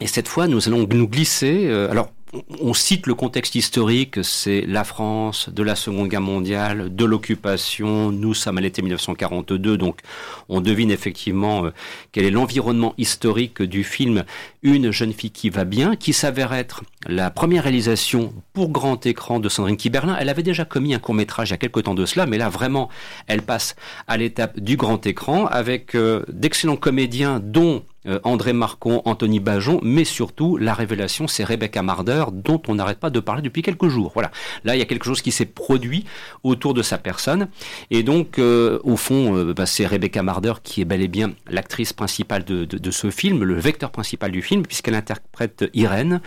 Et cette fois, nous allons nous glisser. Euh, alors, on cite le contexte historique, c'est la France de la Seconde Guerre mondiale, de l'occupation. Nous sommes à l'été 1942, donc on devine effectivement euh, quel est l'environnement historique du film Une jeune fille qui va bien, qui s'avère être la première réalisation pour grand écran de Sandrine Kiberlin. Elle avait déjà commis un court métrage il y a quelque temps de cela, mais là vraiment, elle passe à l'étape du grand écran avec euh, d'excellents comédiens, dont euh, André Marcon, Anthony Bajon, mais surtout la révélation, c'est Rebecca Marder, dont on n'arrête pas de parler depuis quelques jours. Voilà, là il y a quelque chose qui s'est produit autour de sa personne, et donc euh, au fond, euh, bah, c'est Rebecca Marder qui est bel et bien l'actrice principale de, de, ce film, le vecteur principal du film, puisqu'elle interprète Irène,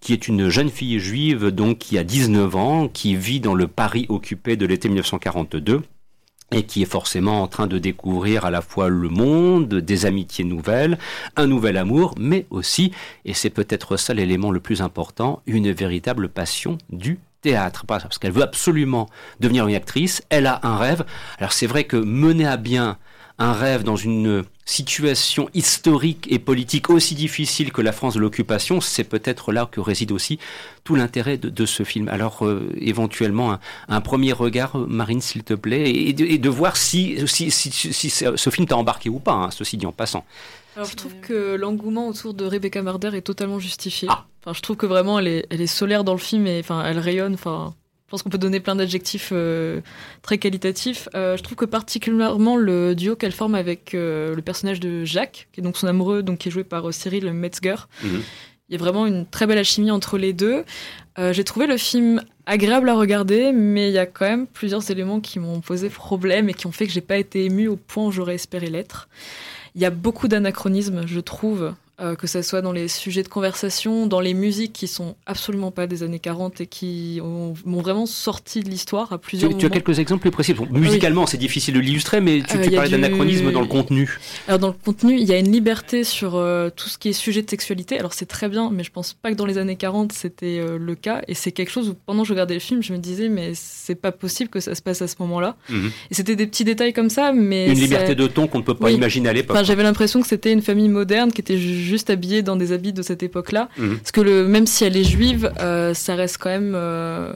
qui est une jeune fille juive donc qui a 19 ans, qui vit dans le Paris occupé de l'été 1942 et qui est forcément en train de découvrir à la fois le monde, des amitiés nouvelles, un nouvel amour, mais aussi, et c'est peut-être ça l'élément le plus important, une véritable passion du théâtre, parce qu'elle veut absolument devenir une actrice, elle a un rêve. Alors c'est vrai que mener à bien un rêve dans une situation historique et politique aussi difficile que la France de l'occupation, c'est peut-être là que réside aussi tout l'intérêt de, ce film. Alors euh, éventuellement un, premier regard, Marine, s'il te plaît, et de, voir si, si, si, ce film t'a embarqué ou pas, hein, ceci dit en passant. Alors je trouve que l'engouement autour de Rebecca Marder est totalement justifié. Ah. Enfin, je trouve que vraiment elle est, elle est solaire dans le film et enfin elle rayonne. Enfin, pense qu'on peut donner plein d'adjectifs euh, très qualitatifs. Euh, je trouve que particulièrement le duo qu'elle forme avec euh, le personnage de Jacques, qui est donc son amoureux, donc qui est joué par Cyril Metzger. Mhm. Il y a vraiment une très belle alchimie entre les deux. J'ai trouvé le film agréable à regarder, mais il y a quand même plusieurs éléments qui m'ont posé problème et qui ont fait que j'ai pas été émue au point où j'aurais espéré l'être. Il y a beaucoup d'anachronismes, je trouve, euh, que ce soit dans les sujets de conversation, dans les musiques qui sont absolument pas des années 40 et qui m'ont vraiment sorti de l'histoire à plusieurs tu, tu as quelques exemples plus précis Musicalement, c'est difficile de l'illustrer, mais tu, euh, parlais d'anachronisme dans le contenu. Alors dans le contenu, il y a une liberté sur euh, tout ce qui est sujet de sexualité. Alors c'est très bien, mais je pense pas que dans les années 40 c'était le cas. Et c'est quelque chose où pendant que je regardais le film, je me disais mais c'est pas possible que ça se passe à ce moment-là. Mhm. Et c'était des petits détails comme ça, mais une liberté de ton qu'on ne peut pas imaginer à l'époque. Enfin, J'avais l'impression que c'était une famille moderne qui était juste habillée dans des habits de cette époque-là. Mhm. Parce que le, même si elle est juive, euh, ça reste quand même. Euh,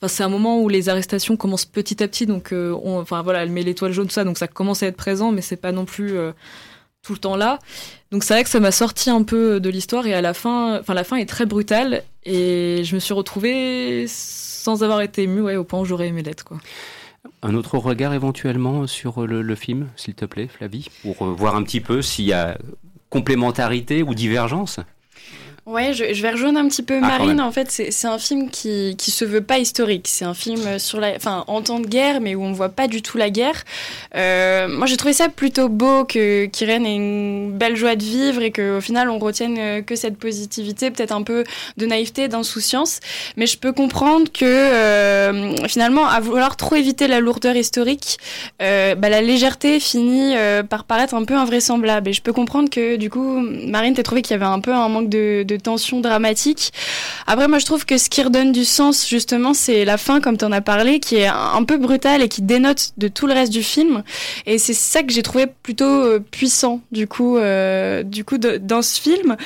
enfin, c'est un moment où les arrestations commencent petit à petit, donc euh, on, enfin voilà, elle met l'étoile jaune tout ça, donc ça commence à être présent, mais c'est pas non plus tout le temps là. Donc c'est vrai que ça m'a sorti un peu de l'histoire et à la fin, enfin la fin est très brutale et je me suis retrouvée sans avoir été émue ouais, au point où j'aurais aimé l'être quoi. Un autre regard éventuellement sur le, le film, s'il te plaît, Flavie, pour voir un petit peu s'il y a complémentarité ou divergence Ouais, je, je, vais rejoindre un petit peu ah, Marine. En fait, c'est un film qui, qui se veut pas historique. C'est un film sur la, enfin, en temps de guerre, mais où on voit pas du tout la guerre. Euh, moi, j'ai trouvé ça plutôt beau que qu'Irène ait une belle joie de vivre et qu'au final, on retienne euh, que cette positivité, peut-être un peu de naïveté, d'insouciance. Mais je peux comprendre que euh, finalement, à vouloir trop éviter la lourdeur historique, euh, bah, la légèreté finit par paraître un peu invraisemblable. Et je peux comprendre que du coup, Marine, t'as trouvé qu'il y avait un peu un manque de, de tension dramatique. Après, moi, je trouve que ce qui redonne du sens, justement, c'est la fin, comme tu en as parlé, qui est un peu brutale et qui dénote de tout le reste du film. Et c'est ça que j'ai trouvé plutôt euh, puissant, du coup, euh, du coup, dans ce film.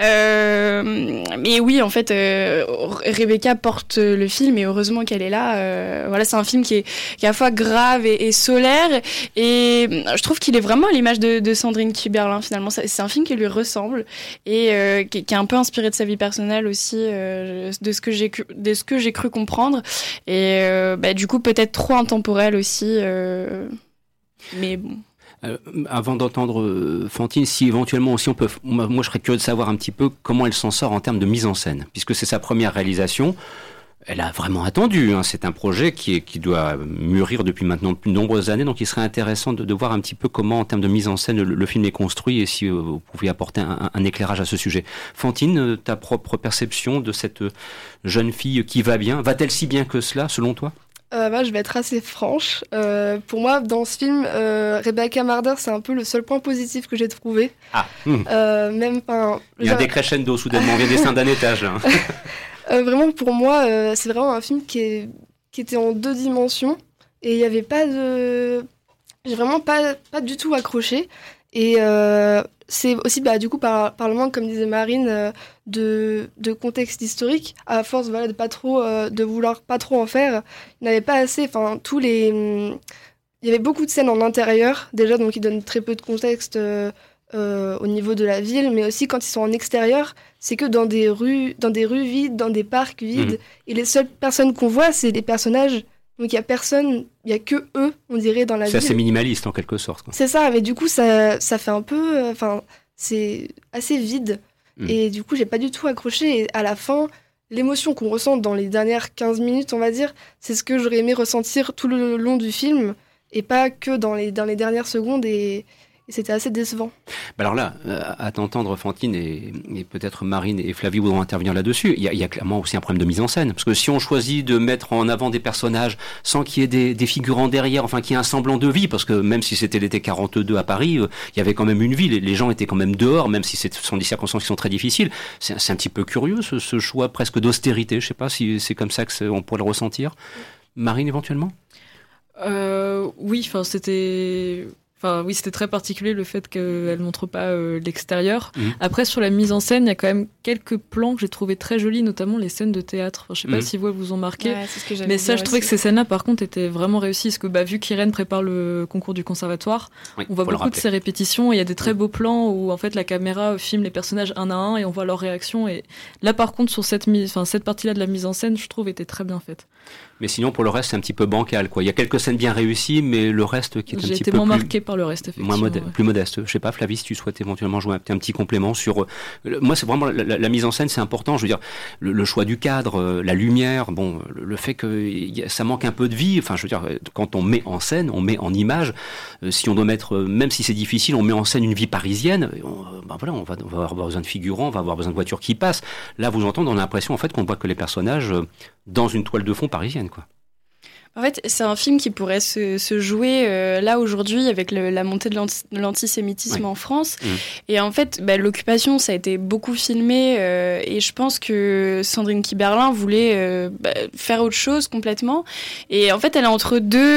Euh, mais oui, en fait, Rebecca porte le film et heureusement qu'elle est là. voilà, c'est un film qui est, à la fois grave et, solaire. Et je trouve qu'il est vraiment à l'image de, Sandrine Kiberlin, finalement. C'est un film qui lui ressemble et qui est un peu inspiré de sa vie personnelle aussi, euh, de ce que j'ai de ce que j'ai cru comprendre, et euh, bah, du coup peut-être trop intemporel aussi, euh, mais bon. avant d'entendre Fantine, si éventuellement aussi on peut, moi je serais curieux de savoir un petit peu comment elle s'en sort en termes de mise en scène, puisque c'est sa première réalisation elle a vraiment attendu. Hein. C'est un projet qui, qui doit mûrir depuis maintenant de nombreuses années, donc il serait intéressant de, voir un petit peu comment, en termes de mise en scène, le, film est construit et si euh, vous pouvez apporter un, éclairage à ce sujet. Fantine, euh, ta propre perception de cette euh, jeune fille qui va bien, va-t-elle si bien que cela, selon toi? Moi, je vais être assez franche. pour moi, dans ce film, Rebecca Marder, c'est un peu le seul point positif que j'ai trouvé. Ah. même, Il y a un décrescendo soudainement, on vient descendre d'un étage. Euh, vraiment, pour moi, euh, c'est vraiment un film qui, était en deux dimensions. Et il n'y avait pas de. J'ai vraiment pas, pas du tout accroché. Et euh, c'est aussi, bah, du coup, par, le manque, comme disait Marine, de, de, contexte historique, à force de, pas trop, de vouloir pas trop en faire, il n'avait pas assez. Enfin, tous les. Il y avait beaucoup de scènes en intérieur, déjà, donc il donne très peu de contexte euh, au niveau de la ville, mais aussi quand ils sont en extérieur, c'est que dans des rues, dans des rues vides, dans des parcs vides, mhm. et les seules personnes qu'on voit, c'est les personnages. Donc il y a personne, il y a que eux, on dirait dans la ville. C'est assez minimaliste en quelque sorte. C'est ça, mais du coup ça, ça fait un peu, euh, enfin c'est assez vide, mhm. et du coup j'ai pas du tout accroché. Et à la fin, l'émotion qu'on ressent dans les dernières 15 minutes, on va dire, c'est ce que j'aurais aimé ressentir tout le long du film, et pas que dans les, dans les dernières secondes. Et, et c'était assez décevant. Bah alors là, euh, à t'entendre, Fantine, et, peut-être Marine et Flavie voudront intervenir là-dessus, il y, a, clairement aussi un problème de mise en scène. Parce que si on choisit de mettre en avant des personnages sans qu'il y ait des, des, figurants derrière, enfin qu'il y ait un semblant de vie, parce que même si c'était l'été 42 à Paris, euh, il y avait quand même une vie, les, gens étaient quand même dehors, même si ce sont des circonstances qui sont très difficiles. C'est un petit peu curieux, ce, choix presque d'austérité. Je sais pas si c'est comme ça que on pourrait le ressentir. Marine, éventuellement? Euh, Oui, enfin c'était Enfin, oui, c'était très particulier le fait qu'elle montre pas euh, l'extérieur. Mhm. Après, sur la mise en scène, il y a quand même quelques plans que j'ai trouvé très jolis, notamment les scènes de théâtre. Enfin, je sais pas mhm. si vous vous en marquez, mais ça, je trouvais que ces scènes-là, par contre, étaient vraiment réussies. Parce que, bah, vu qu'Irène prépare le concours du conservatoire, on voit beaucoup de ces répétitions. Il y a des très beaux plans où, en fait, la caméra filme les personnages un à un et on voit leurs réactions. Et là, par contre, sur cette mise, enfin, cette partie-là de la mise en scène, je trouve était très bien faite. Mais sinon, pour le reste, c'est un petit peu bancal. Quoi. Il y a quelques scènes bien réussies, mais le reste qui est un petit peu. Moins marqué par le reste, effectivement. Moins plus modeste. Je sais pas, Flavie, si tu souhaites éventuellement jouer un, petit complément sur. Euh, moi, c'est vraiment la, mise en scène, c'est important. Je veux dire, le, choix du cadre, euh, la lumière, bon, le, fait que ça manque un peu de vie. Enfin, je veux dire, quand on met en scène, on met en image. Euh, si on doit mettre, même si c'est difficile, on met en scène une vie parisienne. ben voilà, on va, on va avoir besoin de figurants, on va avoir besoin de voitures qui passent. Là, vous entendez, on a l'impression en fait qu'on voit que les personnages dans une toile de fond parisienne, quoi. En fait, c'est un film qui pourrait se, se jouer euh, là aujourd'hui avec le, la montée de l'antisémitisme en France. Mmh. Et en fait, bah, l'occupation, ça a été beaucoup filmé. Euh, et je pense que Sandrine Kiberlin voulait euh, bah, faire autre chose complètement. Et en fait, elle est entre deux.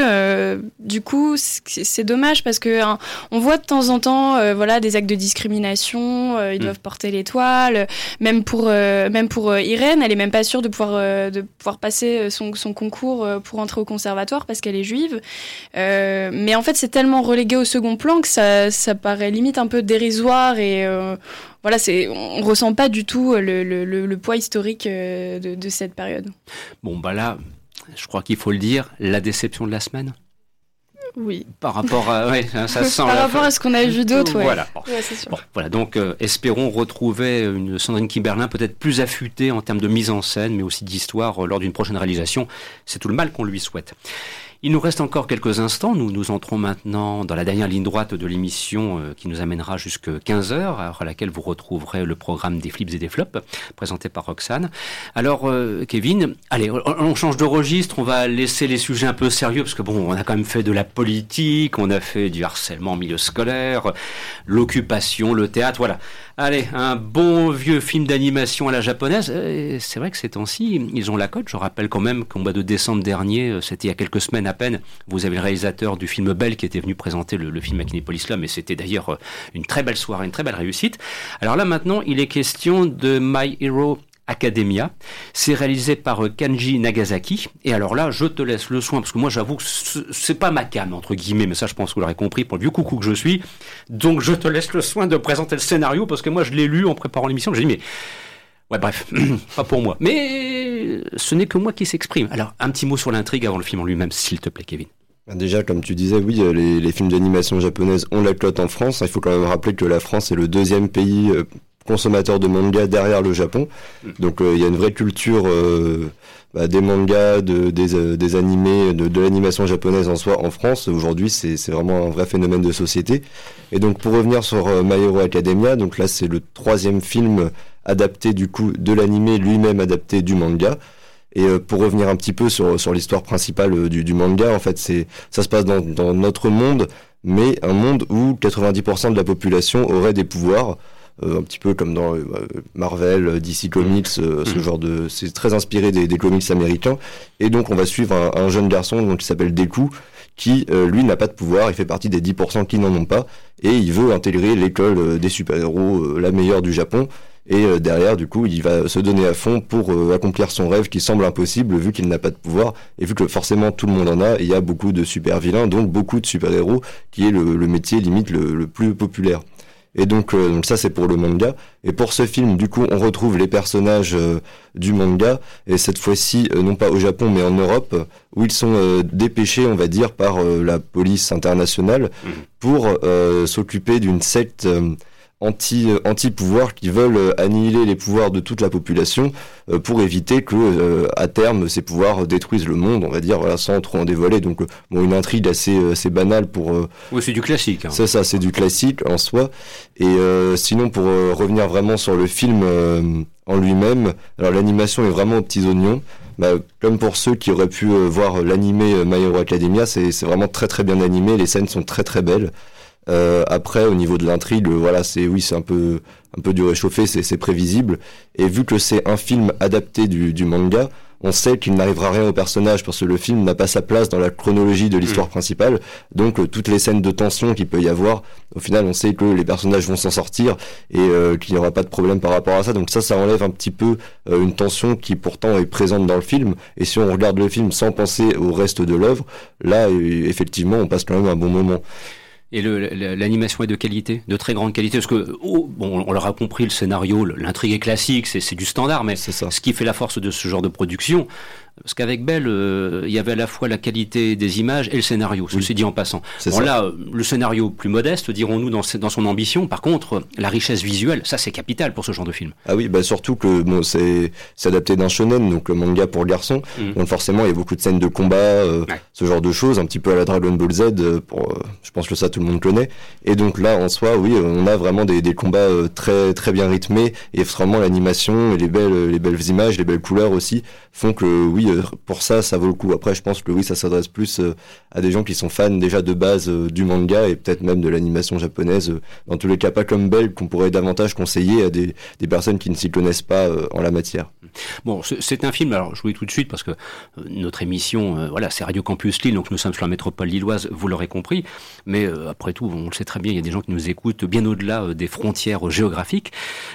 du coup, c'est dommage parce que hein, on voit de temps en temps, voilà, des actes de discrimination. ils mmh. doivent porter l'étoile. Même pour même pour Irène, elle est même pas sûre de pouvoir de pouvoir passer son, son concours pour entrer au conservatoire parce qu'elle est juive. mais en fait, c'est tellement relégué au second plan que ça, ça paraît limite un peu dérisoire et voilà, c'est, on ressent pas du tout le, poids historique de, de cette période. Bon, bah là, je crois qu'il faut le dire, la déception de la semaine. Oui. Par rapport à, ouais, ça sent Par rapport à ce qu'on a vu d'autres, ouais. Voilà. Bon, voilà. Donc, euh, espérons retrouver une Sandrine Kimberlin peut-être plus affûtée en termes de mise en scène, mais aussi d'histoire euh, lors d'une prochaine réalisation. C'est tout le mal qu'on lui souhaite. Il nous reste encore quelques instants. Nous nous entrons maintenant dans la dernière ligne droite de l'émission euh, qui nous amènera jusqu'à 15h, à laquelle vous retrouverez le programme des flips et des flops, présenté par Roxane. Alors, euh, Kevin, allez, on change de registre. On va laisser les sujets un peu sérieux parce que bon, on a quand même fait de la politique, on a fait du harcèlement en milieu scolaire, l'occupation, le théâtre, voilà. Allez, un bon vieux film d'animation à la japonaise. C'est vrai que ces temps-ci, ils ont la cote. Je rappelle quand même qu'au mois de décembre dernier, euh, c'était il y a quelques semaines peine, vous avez le réalisateur du film Belle qui était venu présenter le, film à Kinépolis là, mais c'était d'ailleurs euh, une très belle soirée, une très belle réussite. Alors là maintenant, il est question de My Hero Academia. C'est réalisé par euh, Kanji Nagasaki. Et alors là, je te laisse le soin, parce que moi j'avoue que c'est pas ma cam, entre guillemets, mais ça je pense que vous l'aurez compris pour le vieux coucou que je suis. Donc je te laisse le soin de présenter le scénario, parce que moi je l'ai lu en préparant l'émission. J'ai dit, mais. Ouais, bref, pas pour moi. Mais ce n'est que moi qui s'exprime. Alors, un petit mot sur l'intrigue avant le film en lui-même, s'il te plaît, Kevin. Bah, déjà, comme tu disais, oui, euh, les, les films d'animation japonaises ont la clotte en France. Il faut quand même rappeler que la France est le deuxième pays euh, consommateur de manga derrière le Japon. Mm. Donc euh, il y a une vraie culture euh, bah, des mangas, de, des, euh, des animés, de, de l'animation japonaise en soi en France. Aujourd'hui, c'est vraiment un vrai phénomène de société. Et donc pour revenir sur My Hero Academia, donc là c'est le troisième film adapté du coup de l'animé lui-même adapté du manga. Et pour revenir un petit peu sur, sur l'histoire principale du, du, manga, en fait, c'est ça se passe dans, dans notre monde, mais un monde où 90% de la population aurait des pouvoirs. Euh, un petit peu comme dans euh, Marvel, euh, DC Comics, ce mm. genre de. C'est très inspiré des, des, comics américains. Et donc, on va suivre un, un jeune garçon donc, qui s'appelle Deku, qui, lui, n'a pas de pouvoir. Il fait partie des 10% qui n'en ont pas. Et il veut intégrer l'école des super-héros, la meilleure du Japon. Et derrière, du coup, il va se donner à fond pour accomplir son rêve qui semble impossible vu qu'il n'a pas de pouvoir et vu que forcément tout le monde en a. Il y a beaucoup de super vilains, donc beaucoup de super héros, qui est le, le métier limite le, le, plus populaire. Et donc, euh, donc ça c'est pour le manga. Et pour ce film, du coup, on retrouve les personnages euh, du manga, et cette fois-ci, euh, non pas au Japon, mais en Europe, où ils sont dépêchés, on va dire, par la police internationale mmh. pour s'occuper d'une secte anti euh, anti pouvoir qui veulent euh, annihiler les pouvoirs de toute la population euh, pour éviter que à terme ces pouvoirs détruisent le monde on va dire voilà sans trop en dévoiler. Donc bon une intrigue assez assez banale pour oui c'est du classique hein. c'est ça c'est du classique en soi. Et sinon pour revenir vraiment sur le film en lui-même alors l'animation est vraiment aux petits oignons. Bah, comme pour ceux qui auraient pu voir l'animé My Hero Academia c'est vraiment très très bien animé les scènes sont très très belles euh, après, au niveau de l'intrigue, voilà, c'est oui, c'est un peu un peu du réchauffé, c'est prévisible. Et vu que c'est un film adapté du, du manga, on sait qu'il n'arrivera rien au personnage parce que le film n'a pas sa place dans la chronologie de l'histoire mm. principale. Donc euh, toutes les scènes de tension qu'il peut y avoir, au final, on sait que les personnages vont s'en sortir et euh, qu'il n'y aura pas de problème par rapport à ça. Donc ça, ça enlève un petit peu une tension qui pourtant est présente dans le film. Et si on regarde le film sans penser au reste de l'œuvre, là, effectivement, on passe quand même un bon moment. Et l'animation est de qualité, de très grande qualité, parce que oh, bon, on leur a compris le scénario, l'intrigue est classique, c'est du standard, mais ce qui fait la force de ce genre de production, parce qu'avec Belle, euh, il y avait à la fois la qualité des images et le scénario, ceci dit en passant. Bon là, euh, le scénario plus modeste, dirons-nous, dans, dans, son ambition. Par contre, la richesse visuelle, ça c'est capital pour ce genre de film. Ah oui, bah surtout que bon, c'est adapté d'un shonen, donc le manga pour garçons. Mmh. Donc forcément, il y a beaucoup de scènes de combat, euh, ce genre de choses, un petit peu à la Dragon Ball Z. Pour, je pense que ça tout le monde connaît. Et donc là, en soi, oui, on a vraiment des, des combats très très bien rythmés et vraiment l'animation et les belles les belles images, les belles couleurs aussi font que oui pour ça, ça vaut le coup. Après, je pense que oui, ça s'adresse plus euh, à des gens qui sont fans déjà de base euh, du manga et peut-être même de l'animation japonaise. Dans tous les cas, pas comme Belle, qu'on pourrait davantage conseiller à des, des personnes qui ne s'y connaissent pas en la matière. Bon, c'est un film, alors je vous dis tout de suite, parce que notre émission, voilà, c'est Radio Campus Lille, donc nous sommes sur la métropole lilloise, vous l'aurez compris, mais après tout, on le sait très bien, il y a des gens qui nous écoutent bien au-delà des frontières géographiques.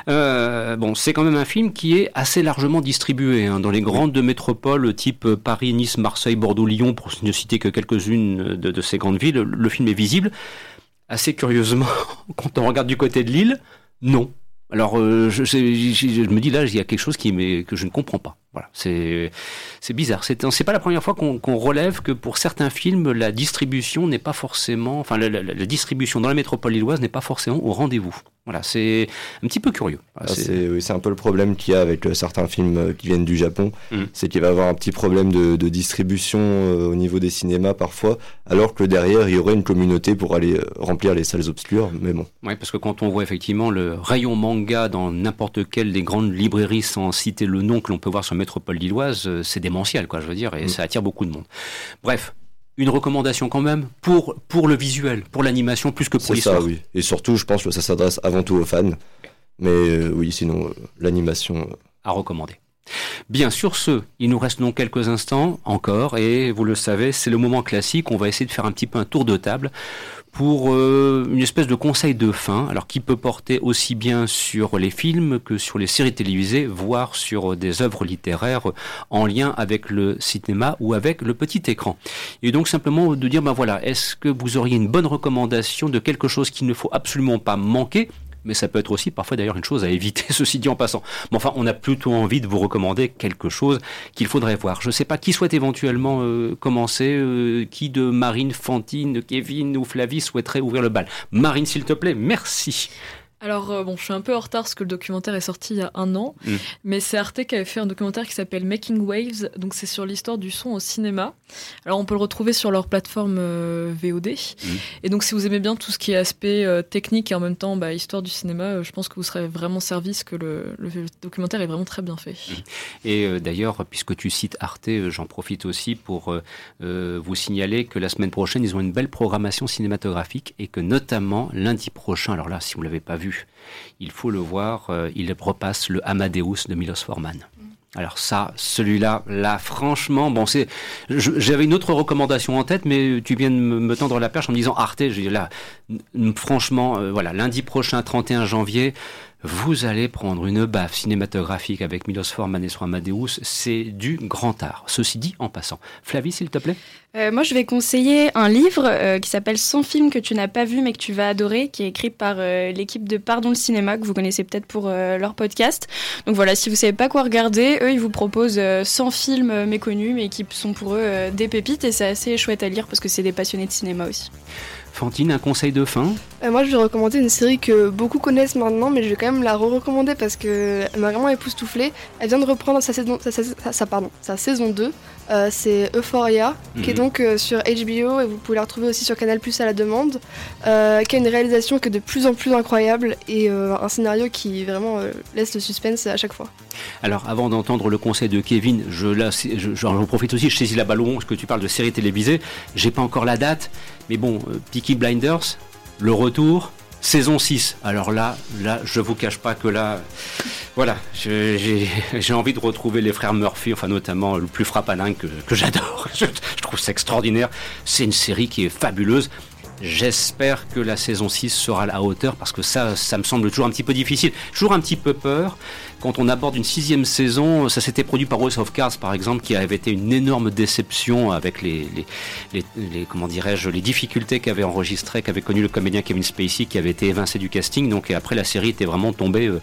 bon, c'est quand même un film qui est assez largement distribué hein, dans les grandes métropoles type Paris, Nice, Marseille, Bordeaux, Lyon, pour ne citer que quelques-unes de, ces grandes villes, le film est visible. Assez curieusement, quand on regarde du côté de Lille, non. Alors, euh, je, me dis là, il y a quelque chose qui que je ne comprends pas. Voilà, c'est bizarre. C'est pas la première fois qu'on relève que pour certains films, la distribution n'est pas forcément, enfin, la, la, la, distribution dans la métropole lilloise n'est pas forcément au rendez-vous. Voilà, c'est un petit peu curieux. Ah, c'est oui, un peu le problème qu'il y a avec euh, certains films euh, qui viennent du Japon. Mm. C'est qu'il va y avoir un petit problème de, de distribution euh, au niveau des cinémas parfois, alors que derrière, il y aurait une communauté pour aller euh, remplir les salles obscures. Mais bon. Oui, parce que quand on voit effectivement le rayon manga dans n'importe quelle des grandes librairies, sans citer le nom que l'on peut voir sur métropole lilloise, euh, c'est démentiel, quoi, je veux dire, et mm. ça attire beaucoup de monde. Bref, une recommandation quand même pour, pour le visuel, pour l'animation, plus que pour l'histoire. ça, oui. Et surtout, je pense que ça s'adresse avant tout aux fans. Mais euh, oui, sinon, euh, l'animation. Euh... À recommander. Bien sûr, ce, il nous reste donc quelques instants encore, et vous le savez, c'est le moment classique. On va essayer de faire un petit peu un tour de table pour euh, une espèce de conseil de fin, alors qui peut porter aussi bien sur les films que sur les séries télévisées, voire sur des œuvres littéraires en lien avec le cinéma ou avec le petit écran. Et donc simplement de dire, ben voilà, est-ce que vous auriez une bonne recommandation de quelque chose qu'il ne faut absolument pas manquer mais ça peut être aussi parfois d'ailleurs une chose à éviter, ceci dit en passant. Mais enfin, on a plutôt envie de vous recommander quelque chose qu'il faudrait voir. Je ne sais pas qui souhaite éventuellement euh, commencer, euh, qui de Marine, Fantine, Kevin ou Flavie souhaiterait ouvrir le bal. Marine, s'il te plaît, merci. Alors, euh, bon, je suis un peu en retard parce que le documentaire est sorti il y a un an, mm. mais c'est Arte qui avait fait un documentaire qui s'appelle Making Waves, donc c'est sur l'histoire du son au cinéma. Alors, on peut le retrouver sur leur plateforme euh, VOD. Mm. Et donc, si vous aimez bien tout ce qui est aspect euh, technique et en même temps bah, histoire du cinéma, je pense que vous serez vraiment servi, parce que le, le, documentaire est vraiment très bien fait. Mm. Et d'ailleurs, puisque tu cites Arte, j'en profite aussi pour vous signaler que la semaine prochaine, ils ont une belle programmation cinématographique et que notamment lundi prochain, alors là, si vous ne l'avez pas vu, il faut le voir, euh, il repasse le Amadeus de Milos Forman. Alors ça, celui-là, là, franchement, bon, c'est, j'avais une autre recommandation en tête, mais tu viens de me tendre la perche en me disant Arte. J'ai là, franchement, euh, voilà, lundi prochain, 31 janvier, vous allez prendre une baffe cinématographique avec Milos Forman et son c'est du grand art. Ceci dit, en passant. Flavie, s'il te plaît euh, Moi, je vais conseiller un livre euh, qui s'appelle 100 films que tu n'as pas vu mais que tu vas adorer, qui est écrit par l'équipe de Pardon le cinéma, que vous connaissez peut-être pour leur podcast. Donc voilà, si vous savez pas quoi regarder, eux, ils vous proposent 100 films méconnus mais qui sont pour eux des pépites et c'est assez chouette à lire parce que c'est des passionnés de cinéma aussi. Fantine, un conseil de fin euh, Moi, je vais recommander une série que beaucoup connaissent maintenant, mais je vais quand même la re-recommander parce qu'elle m'a vraiment époustouflée. Elle vient de reprendre sa saison, sa, sa, saison 2. Euh, c'est Euphoria, qui est donc euh, sur HBO et vous pouvez la retrouver aussi sur Canal Plus à la demande, euh, qui a une réalisation qui est de plus en plus incroyable et un scénario qui vraiment laisse le suspense à chaque fois. Alors, avant d'entendre le conseil de Kevin, je, là, je, profite aussi, je saisis la ballon, parce que tu parles de séries télévisées, j'ai pas encore la date, mais bon, Peaky Blinders, le retour, saison 6. Alors là, là, je vous cache pas que là, voilà, j'ai envie de retrouver les frères Murphy, enfin notamment le plus frappalingue que, que j'adore. Je, trouve ça extraordinaire. C'est une série qui est fabuleuse. J'espère que la saison 6 sera à la hauteur parce que ça, ça me semble toujours un petit peu difficile. Toujours un petit peu peur quand on aborde une sixième saison. Ça s'était produit par House of Cards, par exemple, qui avait été une énorme déception avec les, comment dirais-je, les difficultés qu'avait enregistré, qu'avait connu le comédien Kevin Spacey, qui avait été évincé du casting. Donc après, la série était vraiment tombée. Euh,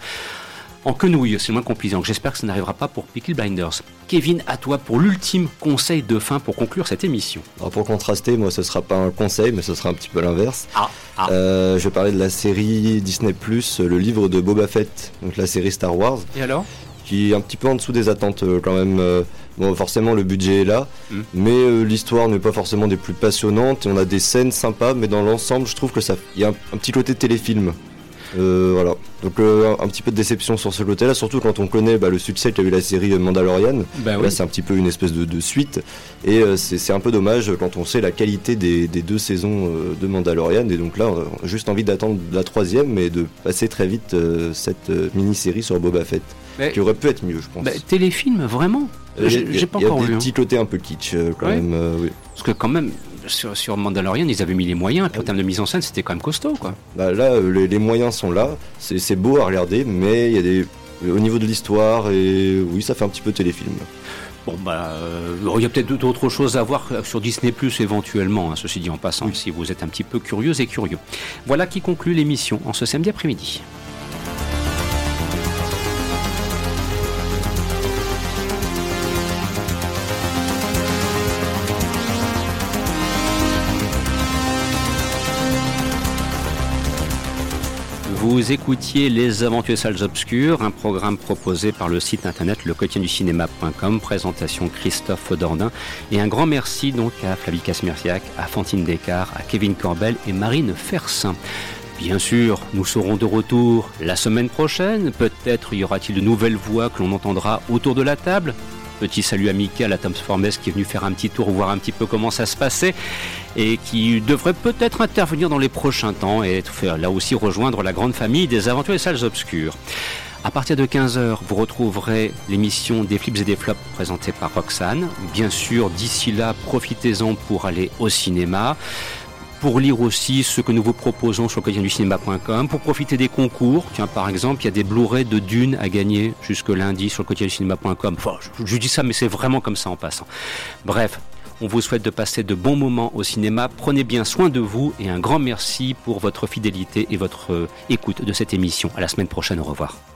en quenouille, c'est le moins complaisant. J'espère que ça n'arrivera pas pour Peaky Blinders. Kevin, à toi pour l'ultime conseil de fin pour conclure cette émission. Alors pour contraster, moi ce sera pas un conseil, mais ce sera un petit peu l'inverse. Ah, ah. Euh, je vais parler de la série Disney le livre de Boba Fett, donc la série Star Wars. Et alors? Qui est un petit peu en dessous des attentes euh, quand même. Euh, bon, forcément le budget est là, mm. mais euh, l'histoire n'est pas forcément des plus passionnantes. Et on a des scènes sympas, mais dans l'ensemble, je trouve que ça, il y a un, un petit côté téléfilm. Euh, voilà. Donc euh, un petit peu de déception sur ce côté-là, surtout quand on connaît bah, le succès qu'a eu la série Mandalorian. Bah, là, c'est un petit peu une espèce de, de suite. Et euh, c'est un peu dommage quand on sait la qualité des, des deux saisons euh, de Mandalorian. Et donc là, on a juste envie d'attendre la troisième, mais de passer très vite cette mini-série sur Boba Fett, Mais- qui aurait pu être mieux, je pense. bah, Téléfilm, vraiment? J'ai il y a- j'ai pas il y a encore des vu. hein. petits côtés un peu kitsch quand Ouais. même. oui. Parce que quand même, sur, sur Mandalorian, ils avaient mis les moyens, et puis en termes de mise en scène, c'était quand même costaud, quoi. Bah, là, euh, les, les moyens sont là. C'est c'est beau à regarder, mais il y a des au niveau de l'histoire et oui, ça fait un petit peu téléfilm. Bon, bah, euh, il y a peut-être d'autres choses à voir sur Disney Plus éventuellement, hein, ceci dit en passant, si vous êtes un petit peu curieux et curieux. Voilà qui conclut l'émission en ce samedi après-midi. Vous écoutiez Les Aventures Salles Obscures, un programme proposé par le site internet cinéma.com présentation Christophe Dordain. Et un grand merci donc à Flavie Casmerciac, à Fantine Descartes, à Kevin Corbel et Marine Fersin. Bien sûr, nous serons de retour la semaine prochaine. Peut-être y aura-t-il de nouvelles voix que l'on entendra autour de la table. Petit salut amical à Tom Formes qui est venu faire un petit tour, voir un petit peu comment ça se passait et qui devrait peut-être intervenir dans les prochains temps et là aussi rejoindre la grande famille des aventures et salles obscures. À partir de 15h, vous retrouverez l'émission des flips et des flops présentée par Roxane. Bien sûr, d'ici là, profitez-en pour aller au cinéma pour lire aussi ce que nous vous proposons sur le du cinéma.com, pour profiter des concours. Tiens, par exemple, il y a des Blu-ray de Dune à gagner jusque lundi sur le du cinéma.com. Enfin, je dis ça, mais c'est vraiment comme ça en passant. Bref, on vous souhaite de passer de bons moments au cinéma. Prenez bien soin de vous et un grand merci pour votre fidélité et votre euh, écoute de cette émission. À la semaine prochaine. Au revoir.